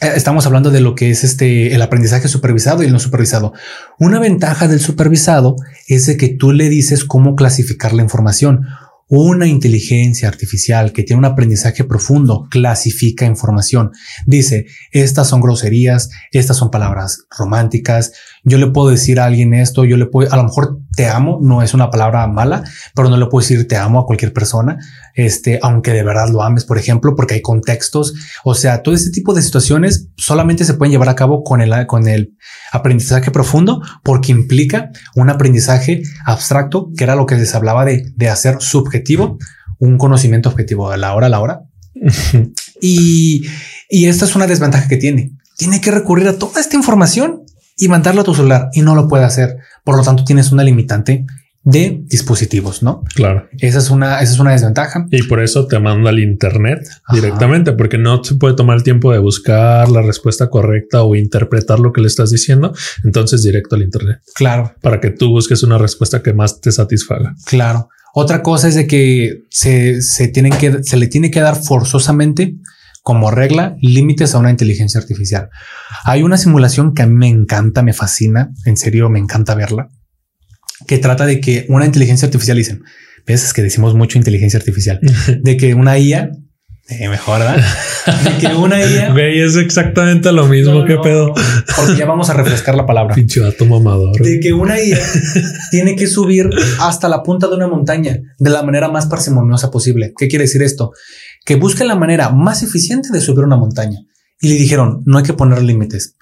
Estamos hablando de lo que es este el aprendizaje supervisado y el no supervisado. Una ventaja del supervisado es de que tú le dices cómo clasificar la información. Una inteligencia artificial que tiene un aprendizaje profundo clasifica información. Dice, estas son groserías, estas son palabras románticas. Yo le puedo decir a alguien esto, yo le puedo, a lo mejor te amo, no es una palabra mala, pero no le puedo decir te amo a cualquier persona, este, aunque de verdad lo ames, por ejemplo, porque hay contextos. O sea, todo este tipo de situaciones solamente se pueden llevar a cabo con el, con el aprendizaje profundo, porque implica un aprendizaje abstracto, que era lo que les hablaba de, de hacer subjetivo, un conocimiento objetivo a la hora a la hora. y, y esta es una desventaja que tiene. Tiene que recurrir a toda esta información y mandarla a tu celular y no lo puede hacer. Por lo tanto, tienes una limitante de dispositivos, ¿no? Claro. Esa es una, esa es una desventaja. Y por eso te manda al internet Ajá. directamente, porque no se puede tomar el tiempo de buscar la respuesta correcta o interpretar lo que le estás diciendo. Entonces directo al internet. Claro. Para que tú busques una respuesta que más te satisfaga. Claro. Otra cosa es de que se, se tienen que, se le tiene que dar forzosamente como regla límites a una inteligencia artificial. Hay una simulación que a mí me encanta, me fascina, en serio me encanta verla, que trata de que una inteligencia artificial, dicen, ves, es que decimos mucho inteligencia artificial, de que una IA Eh, mejor, ¿verdad? De que una IA. Güey, es exactamente lo mismo. No, ¿Qué no, pedo? Porque ya vamos a refrescar la palabra. Pinche dato mamador. De que una IA tiene que subir hasta la punta de una montaña de la manera más parsimoniosa posible. ¿Qué quiere decir esto? Que busque la manera más eficiente de subir una montaña. Y le dijeron, no hay que poner límites.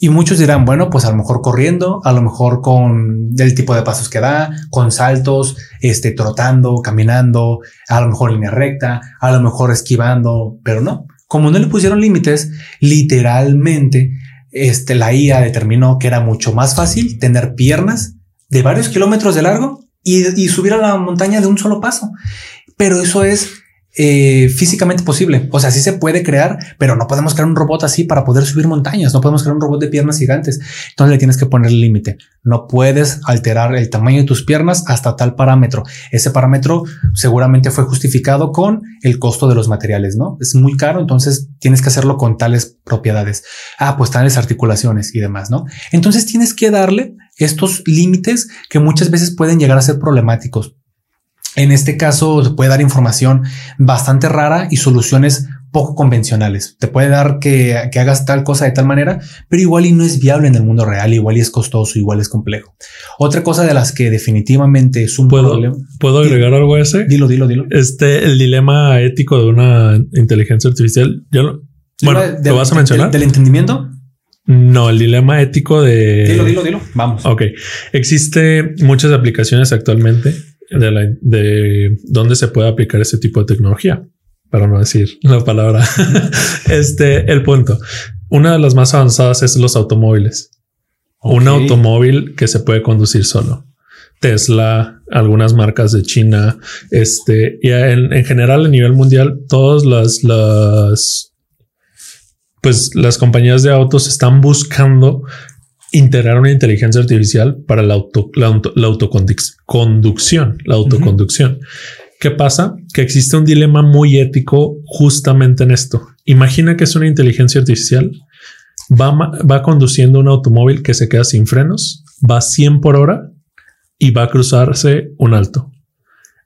Y muchos dirán, bueno, pues a lo mejor corriendo, a lo mejor con el tipo de pasos que da, con saltos, este, trotando, caminando, a lo mejor línea recta, a lo mejor esquivando, pero no. Como no le pusieron límites, literalmente, este, la IA determinó que era mucho más fácil tener piernas de varios kilómetros de largo y, y subir a la montaña de un solo paso. Pero eso es eh, físicamente posible. O sea, sí se puede crear, pero no podemos crear un robot así para poder subir montañas. No podemos crear un robot de piernas gigantes. Entonces le tienes que poner el límite. No puedes alterar el tamaño de tus piernas hasta tal parámetro. Ese parámetro seguramente fue justificado con el costo de los materiales, no es muy caro. Entonces tienes que hacerlo con tales propiedades. Ah, pues tales articulaciones y demás, no? Entonces tienes que darle estos límites que muchas veces pueden llegar a ser problemáticos. En este caso se puede dar información bastante rara y soluciones poco convencionales. Te puede dar que, que, hagas tal cosa de tal manera, pero igual y no es viable en el mundo real, igual y es costoso, igual es complejo. Otra cosa de las que definitivamente es un ¿Puedo, problema. ¿Puedo agregar algo a ese? Dilo, dilo, dilo. Este, el dilema ético de una inteligencia artificial. Yo lo, bueno, ¿lo vas a mencionar? Del, del entendimiento. No, el dilema ético de. Dilo, dilo, dilo. Vamos. Ok. Existe muchas aplicaciones actualmente de, la, de dónde se puede aplicar ese tipo de tecnología, para no decir la palabra. este, el punto. Una de las más avanzadas es los automóviles. Okay. Un automóvil que se puede conducir solo. Tesla, algunas marcas de China, este, y en, en general a nivel mundial, todas las, las, pues las compañías de autos están buscando integrar una inteligencia artificial para la, auto, la, auto, la autoconducción, la autoconducción. Uh -huh. ¿Qué pasa? Que existe un dilema muy ético justamente en esto. Imagina que es una inteligencia artificial, va, va conduciendo un automóvil que se queda sin frenos, va a 100 por hora y va a cruzarse un alto.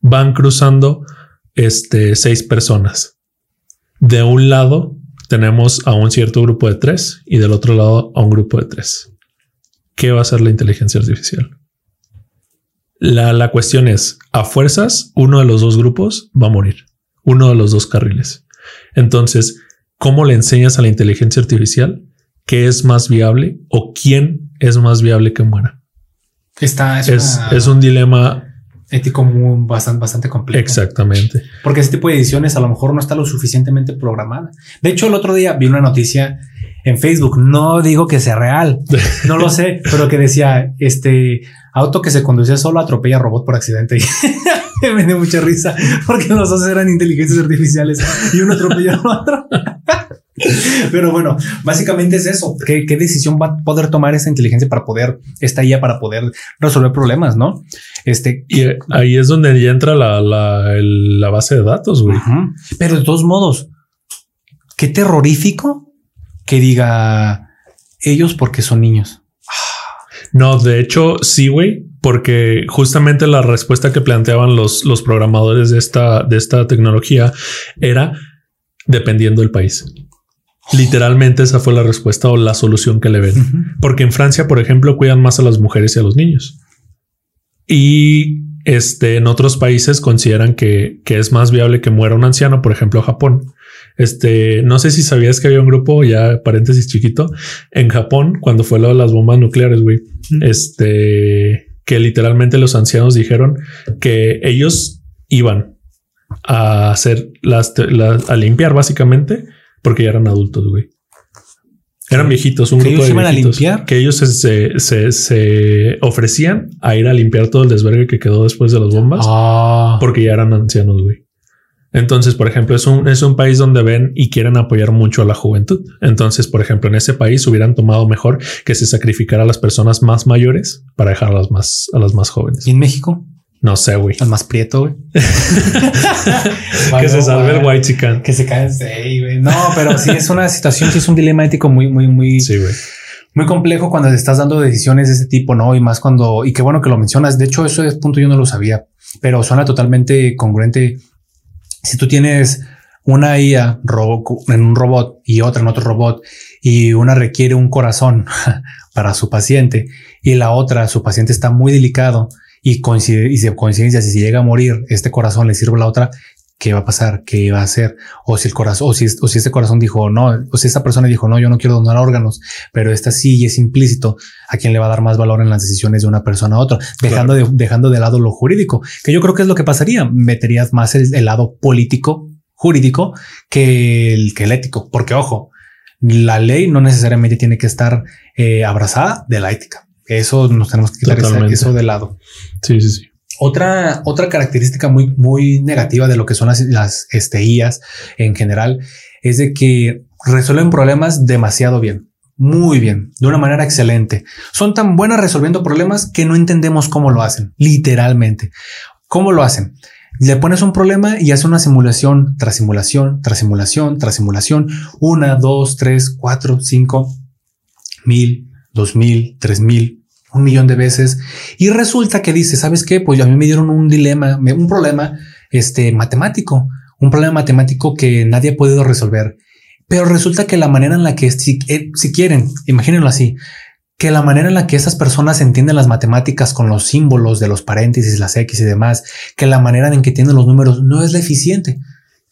Van cruzando este, seis personas. De un lado tenemos a un cierto grupo de tres y del otro lado a un grupo de tres. ¿Qué va a hacer la inteligencia artificial? La, la, cuestión es, a fuerzas, uno de los dos grupos va a morir, uno de los dos carriles. Entonces, ¿cómo le enseñas a la inteligencia artificial qué es más viable o quién es más viable que muera? Está, es, es, una... es un dilema ético muy, bastante, bastante complejo. Exactamente. Porque ese tipo de ediciones a lo mejor no está lo suficientemente programada. De hecho, el otro día vi una noticia en Facebook. No digo que sea real, no lo sé, pero que decía este auto que se conducía solo atropella robot por accidente. Y me dio mucha risa porque los dos eran inteligencias artificiales y uno atropelló al otro. Pero bueno, básicamente es eso. ¿Qué, ¿Qué, decisión va a poder tomar esa inteligencia para poder, esta IA para poder resolver problemas, no? Este y ahí es donde ya entra la, la, el, la base de datos, güey. Pero de todos modos, qué terrorífico que diga ellos porque son niños. No, de hecho, sí, güey, porque justamente la respuesta que planteaban los, los programadores de esta, de esta tecnología era dependiendo del país. Literalmente esa fue la respuesta o la solución que le ven. Uh -huh. Porque en Francia, por ejemplo, cuidan más a las mujeres y a los niños. Y este, en otros países consideran que, que es más viable que muera un anciano, por ejemplo, Japón. Este, no sé si sabías que había un grupo, ya paréntesis chiquito, en Japón, cuando fue lo de las bombas nucleares, güey. Mm. Este, que literalmente los ancianos dijeron que ellos iban a hacer las, las a limpiar básicamente porque ya eran adultos, güey. Eran viejitos, un ¿Que grupo ellos de iban a viejitos, limpiar? que ellos se, se, se, se ofrecían a ir a limpiar todo el desvergue que quedó después de las bombas Ah, porque ya eran ancianos, güey. Entonces, por ejemplo, es un, es un país donde ven y quieren apoyar mucho a la juventud. Entonces, por ejemplo, en ese país hubieran tomado mejor que se sacrificara a las personas más mayores para dejar a las más, a las más jóvenes. ¿Y en México? No sé, güey. Al más prieto, güey. que se salve el white chican. Que se cae sí, güey. No, pero sí es una situación, sí es un dilema ético muy, muy, muy, Sí, güey. muy complejo cuando te estás dando decisiones de ese tipo, ¿no? Y más cuando, y qué bueno que lo mencionas. De hecho, eso es punto yo no lo sabía, pero suena totalmente congruente. Si tú tienes una IA en un robot y otra en otro robot y una requiere un corazón para su paciente y la otra, su paciente está muy delicado y coincide y se coincidencia si llega a morir este corazón le sirve a la otra, ¿qué va a pasar? ¿Qué va a hacer? O si el corazón, o si, o si este corazón dijo no, o si esta persona dijo no, yo no quiero donar órganos, pero esta sí y es implícito, ¿a quién le va a dar más valor en las decisiones de una persona a otra? Dejando, de, dejando de lado lo jurídico, que yo creo que es lo que pasaría. Meterías más el, lado político, jurídico, que el, que el ético, porque ojo, la ley no necesariamente tiene que estar eh, abrazada de la ética. Eso nos tenemos que quitar eso de lado. Sí, sí, sí. Otra, otra característica muy, muy negativa de lo que son las, las este, IAS en general es de que resuelven problemas demasiado bien, muy bien, de una manera excelente. Son tan buenas resolviendo problemas que no entendemos cómo lo hacen, literalmente. ¿Cómo lo hacen? Le pones un problema y hace una simulación tras simulación, tras simulación, tras simulación, una, dos, tres, cuatro, cinco, mil, dos mil, tres mil, un millón de veces y resulta que dice, ¿sabes qué? Pues a mí me dieron un dilema, un problema este, matemático, un problema matemático que nadie ha podido resolver. Pero resulta que la manera en la que, si, eh, si quieren, imagínenlo así, que la manera en la que esas personas entienden las matemáticas con los símbolos de los paréntesis, las X y demás, que la manera en que entienden los números no es la eficiente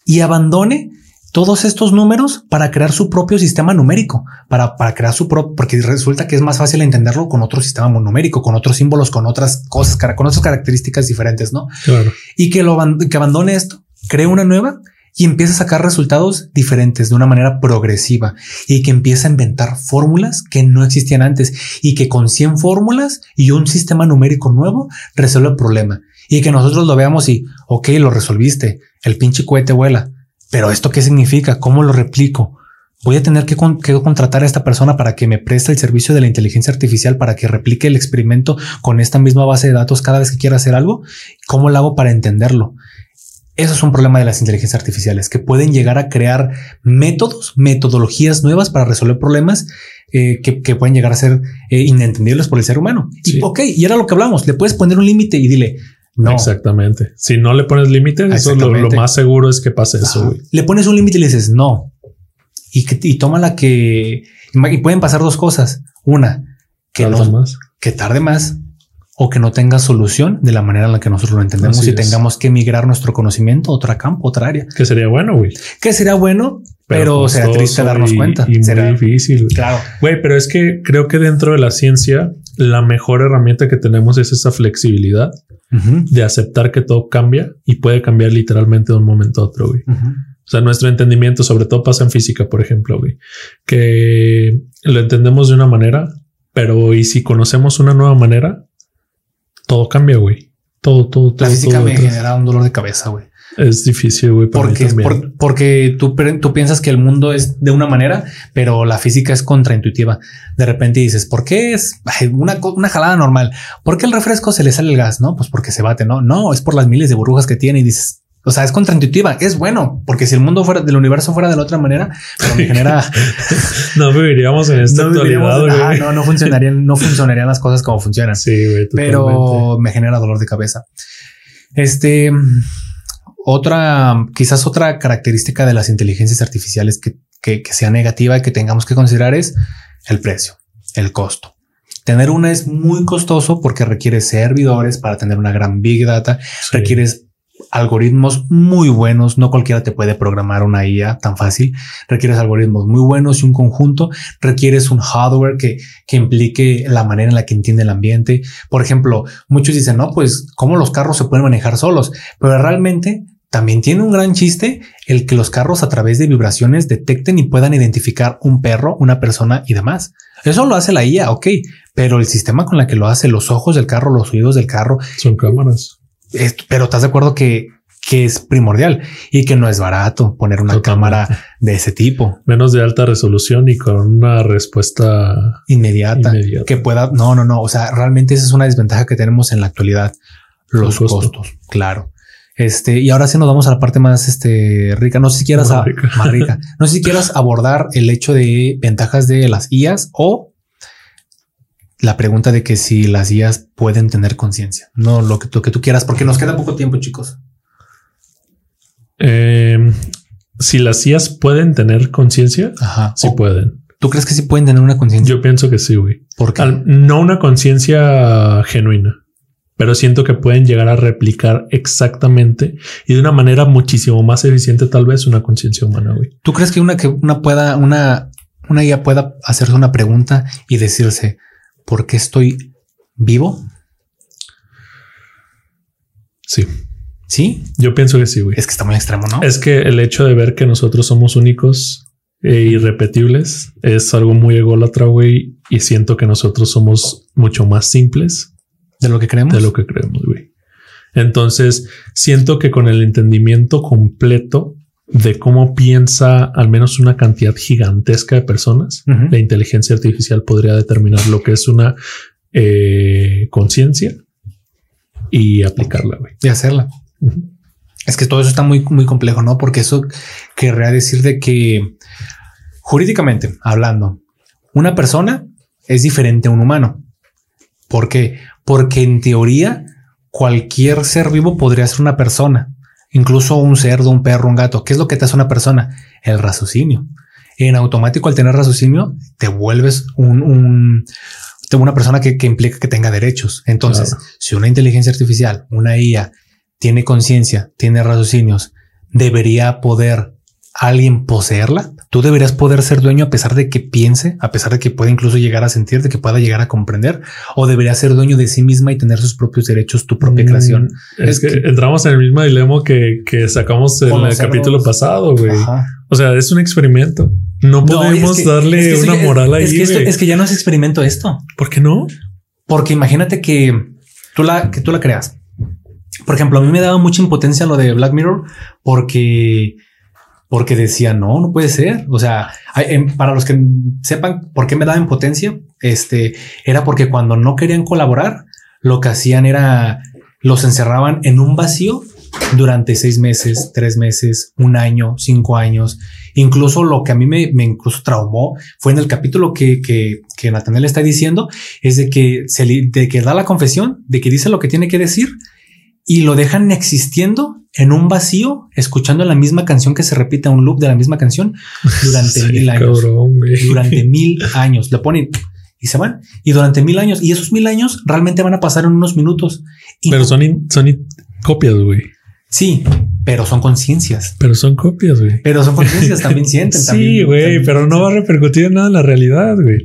y abandone todos estos números para crear su propio sistema numérico, para, para crear su propio, porque resulta que es más fácil entenderlo con otro sistema numérico, con otros símbolos, con otras cosas, con otras características diferentes, ¿no? Claro. Y que lo que abandone esto, cree una nueva y empieza a sacar resultados diferentes de una manera progresiva y que empieza a inventar fórmulas que no existían antes y que con 100 fórmulas y un sistema numérico nuevo resuelve el problema y que nosotros lo veamos y, ok, lo resolviste, el pinche cohete vuela pero esto qué significa? ¿Cómo lo replico? Voy a tener que, contratar a esta persona para que me preste el servicio de la inteligencia artificial para que replique el experimento con esta misma base de datos cada vez que quiera hacer algo. ¿Cómo lo hago para entenderlo? Eso es un problema de las inteligencias artificiales que pueden llegar a crear métodos, metodologías nuevas para resolver problemas eh, que, pueden llegar a ser eh, inentendibles por el ser humano. Y ok, y era lo que hablamos. Le puedes poner un límite y dile, no. Exactamente. Si no le pones límites, eso lo, lo, más seguro es que pase eso. Le pones un límite y le dices no. Y, que, y toma la que... Y pueden pasar dos cosas. Una, que, más. que tarde más o que no tenga solución de la manera en la que nosotros lo entendemos y tengamos que migrar nuestro conocimiento a otra campo, otra área. Que sería bueno, güey. Que sería bueno, pero, será triste darnos cuenta. Y será difícil. Claro. Güey, pero es que creo que dentro de la ciencia, la mejor herramienta que tenemos es esa flexibilidad de aceptar que todo cambia y puede cambiar literalmente de un momento a otro. Güey. O sea, nuestro entendimiento, sobre todo pasa en física, por ejemplo, güey, que lo entendemos de una manera, pero y si conocemos una nueva manera, todo cambia, güey. Todo, todo, todo. La física me genera un dolor de cabeza, güey. Es difícil, güey. Porque, porque tú, tú piensas que el mundo es de una manera, pero la física es contraintuitiva. De repente dices, ¿por qué es una, una jalada normal? ¿Por qué el refresco se le sale el gas? No, pues porque se bate. No, no, es por las miles de burbujas que tiene y dices, o sea, es contraintuitiva. Es bueno, porque si el mundo fuera del universo fuera de la otra manera, pero me genera. no viviríamos en esta no ah, no, no funcionarían, no funcionarían las cosas como funcionan. Sí, güey, Pero me genera dolor de cabeza. Este otra, quizás otra característica de las inteligencias artificiales que, sea negativa y que tengamos que considerar es el precio, el costo. Tener una es muy costoso porque requiere servidores para tener una gran big data, requieres algoritmos muy buenos, no cualquiera te puede programar una IA tan fácil, requieres algoritmos muy buenos y un conjunto, requieres un hardware que, que implique la manera en la que entiende el ambiente. Por ejemplo, muchos dicen, no, pues cómo los carros se pueden manejar solos, pero realmente también tiene un gran chiste el que los carros a través de vibraciones detecten y puedan identificar un perro, una persona y demás. Eso lo hace la IA, ok, pero el sistema con la que lo hace, los ojos del carro, los oídos del carro. Son cámaras. Pero estás de acuerdo que, que es primordial y que no es barato poner una cámara de ese tipo. Menos de alta resolución y con una respuesta inmediata, que pueda. No, no, no. O sea, realmente esa es una desventaja que tenemos en la actualidad. Los costos, claro. Este, y ahora sí nos vamos a la parte más este, rica. No sé si quieras rica. No sé si quieras abordar el hecho de ventajas de las IAS o la pregunta de que si las IAS pueden tener conciencia. No lo que, tú, que tú quieras, porque nos queda poco tiempo, chicos. Em, si las IAs pueden tener conciencia, Ajá. sí O- pueden. ¿Tú crees que sí pueden tener una conciencia? Yo pienso que sí, güey. Porque no una conciencia genuina, pero siento que pueden llegar a replicar exactamente y de una manera muchísimo más eficiente, tal vez, una conciencia humana, güey. ¿Tú crees que una que una pueda, una, una IA pueda hacerse una pregunta y decirse ¿por qué estoy vivo? Sí, Sí, yo pienso que sí, güey. es que está muy extremo, ¿no? Es que el hecho de ver que nosotros somos únicos e irrepetibles es algo muy ególatra, güey, y siento que nosotros somos mucho más simples de lo que creemos. de lo que creemos, güey. Entonces, siento que con el entendimiento completo de cómo piensa al menos una cantidad gigantesca de personas, la inteligencia artificial podría determinar lo que es una eh, conciencia y aplicarla, güey. de hacerla. Es que todo eso está muy, muy complejo, ¿no? Porque eso querría decir de que jurídicamente hablando, una persona es diferente a un humano. ¿Por qué? Porque en teoría cualquier ser vivo podría ser una persona, incluso un cerdo, un perro, un gato. ¿Qué es lo que te hace una persona? El raciocinio. En automático, al tener raciocinio, te vuelves un, un- una persona que, que implica que tenga derechos. Entonces, Claro. si una inteligencia artificial, una IA, tiene conciencia, tiene raciocinios, debería poder alguien poseerla. Tú deberías poder ser dueño a pesar de que piense, a pesar de que pueda incluso llegar a sentir, de que pueda llegar a comprender, o debería ser dueño de sí misma y tener sus propios derechos, tu propia Mm, creación. Es, Es que, que- entramos en el mismo dilema que, que sacamos en el capítulo pasado, güey. O sea, es un experimento. No No, podemos es que- darle es que eso una moral ahí. Es que, esto- es que ya no es experimento esto. ¿Por qué no? Porque imagínate que tú la, que tú la creas. Por ejemplo, a mí me daba mucha impotencia lo de Black Mirror porque, porque decía no, no puede ser. O sea, em, para los que sepan por qué me daba impotencia, este era porque cuando no querían colaborar, lo que hacían era los encerraban en un vacío durante seis meses, tres meses, un año, cinco años. Incluso lo que a mí me, me incluso traumó fue en el capítulo que, que, que Nathaniel está diciendo, es de que se de que da la confesión, de que dice lo que tiene que decir y lo dejan existiendo en un vacío, escuchando la misma canción que se repite a un loop de la misma canción durante Sí, mil años. cabrón. Durante mil años. Le ponen y se van. Y durante mil años. Y esos mil años realmente van a pasar en unos minutos. Y Pero son, in- son in- copias, güey. sí, pero son conciencias. Pero son copias, güey. Pero son conciencias, también sienten. Sí, güey, pero no va a repercutir en nada en la realidad, güey.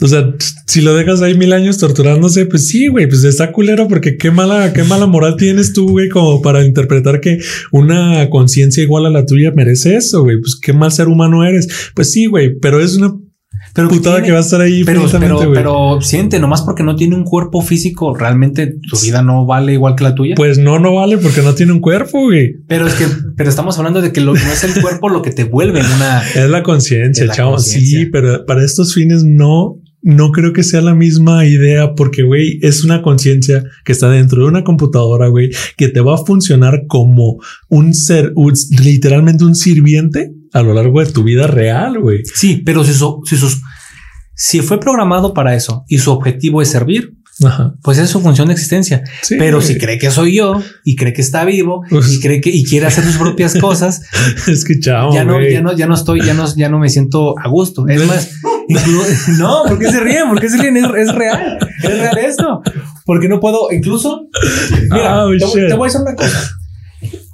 O sea, si lo dejas ahí mil años torturándose, pues sí, güey, pues está culero porque qué mala, qué mala moral tienes tú, güey, como para interpretar que una conciencia igual a la tuya merece eso, güey. Pues qué mal ser humano eres. Pues sí, güey, pero es una Pero putada tiene- que va a estar ahí Pero, pero, pero siente, nomás porque no tiene un cuerpo físico, realmente su vida no vale igual que la tuya. Pues no, no vale porque no tiene un cuerpo, güey. pero es que, pero estamos hablando de que lo, no es el cuerpo lo que te vuelve en una. Es la conciencia, chavo. Sí, pero para estos fines no, no creo que sea la misma idea porque, güey, es una conciencia que está dentro de una computadora, güey, que te va a funcionar como un ser, un- literalmente un sirviente a lo largo de tu vida real, güey. Sí, pero si, su- si sus, si fue programado para eso y su objetivo es servir, Ajá. pues es su función de existencia. Sí, Pero güey. si cree que soy yo y cree que está vivo Pues- y cree que y quiere hacer sus propias cosas, es que chavo, ya no, güey. ya no, ya no estoy, ya no, ya no me siento a gusto. Es más, inclu- no, ¿por qué se ríen? ¿Por qué se ríen? Es, es real, es real esto. Porque no puedo, incluso, mira, Oh, te, voy- shit. te voy a decir una cosa.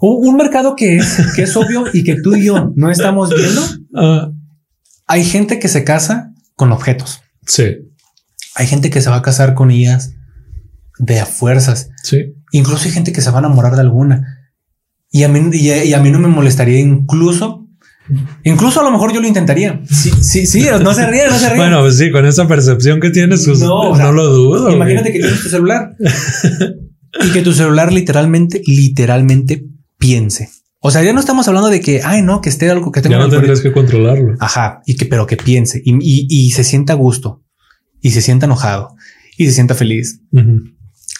Un, un mercado que es, que es obvio y que tú y yo no estamos viendo. Ah, Hay gente que se casa con objetos. sí, Hay gente que se va a casar con ellas de a fuerzas. sí. Incluso hay gente que se va a enamorar de alguna. Y a mí, y a, y a mí no me molestaría incluso, incluso a lo mejor yo lo intentaría. Sí, sí, sí, no se ríe, no se ríe. Bueno, pues sí, con esa percepción que tienes, pues, No, no, o sea, lo dudo. Imagínate güey. que tienes tu celular y que tu celular literalmente, literalmente piense. O sea, ya no estamos hablando de que, ay, no, que esté algo que tenga ya no tendrías que controlarlo. Ajá, y que, pero que piense y, y- y se sienta a gusto y se sienta enojado y se sienta feliz.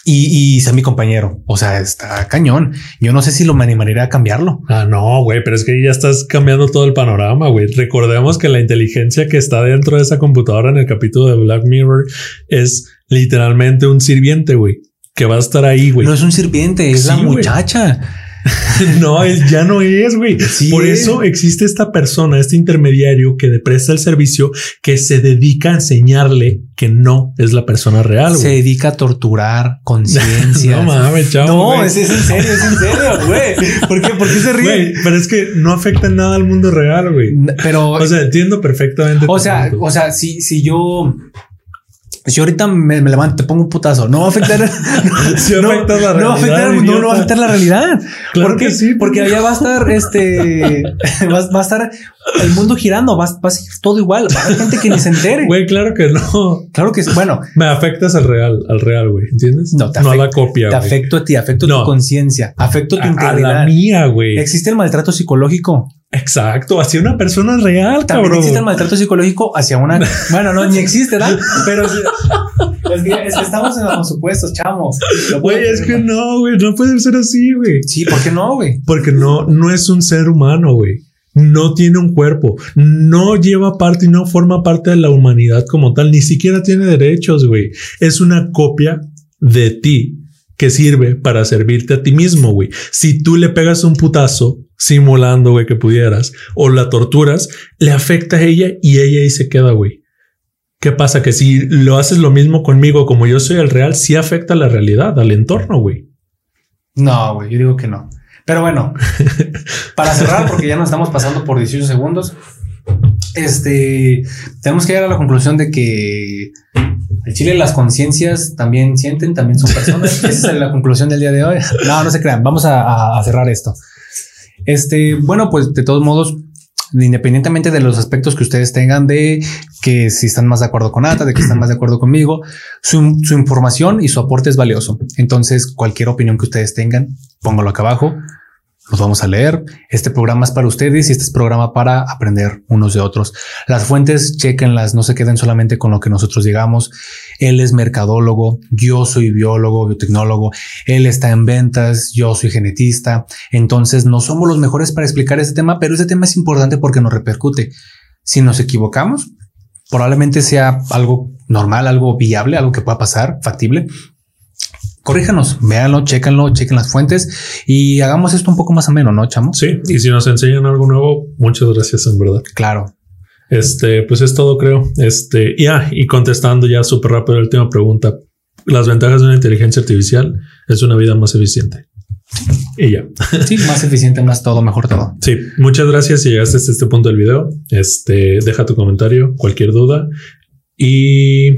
Y, y sea mi compañero. O sea, está cañón. Yo no sé si lo me animaría a cambiarlo. Ah, no, güey, pero es que ya estás cambiando todo el panorama, güey. Recordemos que la inteligencia que está dentro de esa computadora en el capítulo de Black Mirror es literalmente un sirviente, güey, que va a estar ahí, güey. No es un sirviente, es la Sí, muchacha. no, él ya no es, güey. Por eso existe esta persona, este intermediario que presta el servicio que se dedica a enseñarle que no es la persona real. Se dedica a torturar conciencia. no mames, chao. No, es, en serio, es en serio, güey. ¿Por qué? ¿Por qué se ríe? pero es que no afecta nada al mundo real, güey. Pero, o sea, entiendo perfectamente. O sea, o sea, si, si yo si ahorita me, levanto, te pongo un putazo, no va a afectar, no, no, la no, va a afectar no, no, va a afectar la realidad. Claro porque, que sí. Porque allá va a estar este, va, va, a estar el mundo girando, va, va a seguir todo igual. Va a haber gente que ni se entere. Güey, claro que no. Claro que sí. Bueno, me afectas al real, al real, güey. ¿Entiendes? No, te no a la copia. Te afecto a ti, afecto a tu conciencia, afecto a tu integridad. A la mía, güey. Existe el maltrato psicológico. Exacto, hacia una persona real, También existe el maltrato psicológico hacia una. bueno, no, ni existe, ¿verdad? Pero es que, estamos en los supuestos, chamos. Güey, es que no, güey, no puede ser así, güey. Sí, ¿por qué no, güey? Porque no, no es un ser humano, güey. No tiene un cuerpo, no lleva parte y no forma parte de la humanidad como tal, ni siquiera tiene derechos, güey. Es una copia de ti que sirve para servirte a ti mismo, güey. Si tú le pegas un putazo simulando, güey, que pudieras, o la torturas, le afecta a ella y ella ahí se queda, güey. ¿Qué pasa? Que si lo haces lo mismo conmigo, como yo soy el real, sí afecta a la realidad, al entorno, güey. No, güey, yo digo que no. Pero bueno, para cerrar, porque ya nos estamos pasando por 18 segundos, este, tenemos que llegar a la conclusión de que el Chile las conciencias también sienten, también son personas. Esa es la conclusión del día de hoy. No, no se crean. Vamos a cerrar esto. Este, bueno, pues de todos modos, independientemente de los aspectos que ustedes tengan de que si están más de acuerdo con Ata, de que están más de acuerdo conmigo, su, su información y su aporte es valioso. Entonces, cualquier opinión que ustedes tengan, póngalo acá abajo los vamos a leer. Este programa es para ustedes y este es programa para aprender unos de otros. Las fuentes, chequenlas, no se queden solamente con lo que nosotros llegamos. Él es mercadólogo, yo soy biólogo, biotecnólogo, él está en ventas, yo soy genetista. Entonces no somos los mejores para explicar este tema, pero este tema es importante porque nos repercute. Si nos equivocamos, probablemente sea algo normal, algo viable, algo que pueda pasar, factible, corríjanos, véanlo, chéquenlo, chequen las fuentes y hagamos esto un poco más ameno, ¿no, chamo? Sí, y si nos enseñan algo nuevo, muchas gracias, en verdad. Claro. Este, pues es todo, creo. Este, ya, ah, y contestando ya súper rápido la última pregunta. Las ventajas de una inteligencia artificial es una vida más eficiente. Y ya. Sí, más eficiente, más todo, mejor todo. Sí, muchas gracias si llegaste hasta este punto del video. Este, deja tu comentario, cualquier duda. Y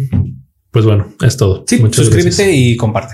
pues bueno, es todo. Sí, suscríbete y comparte.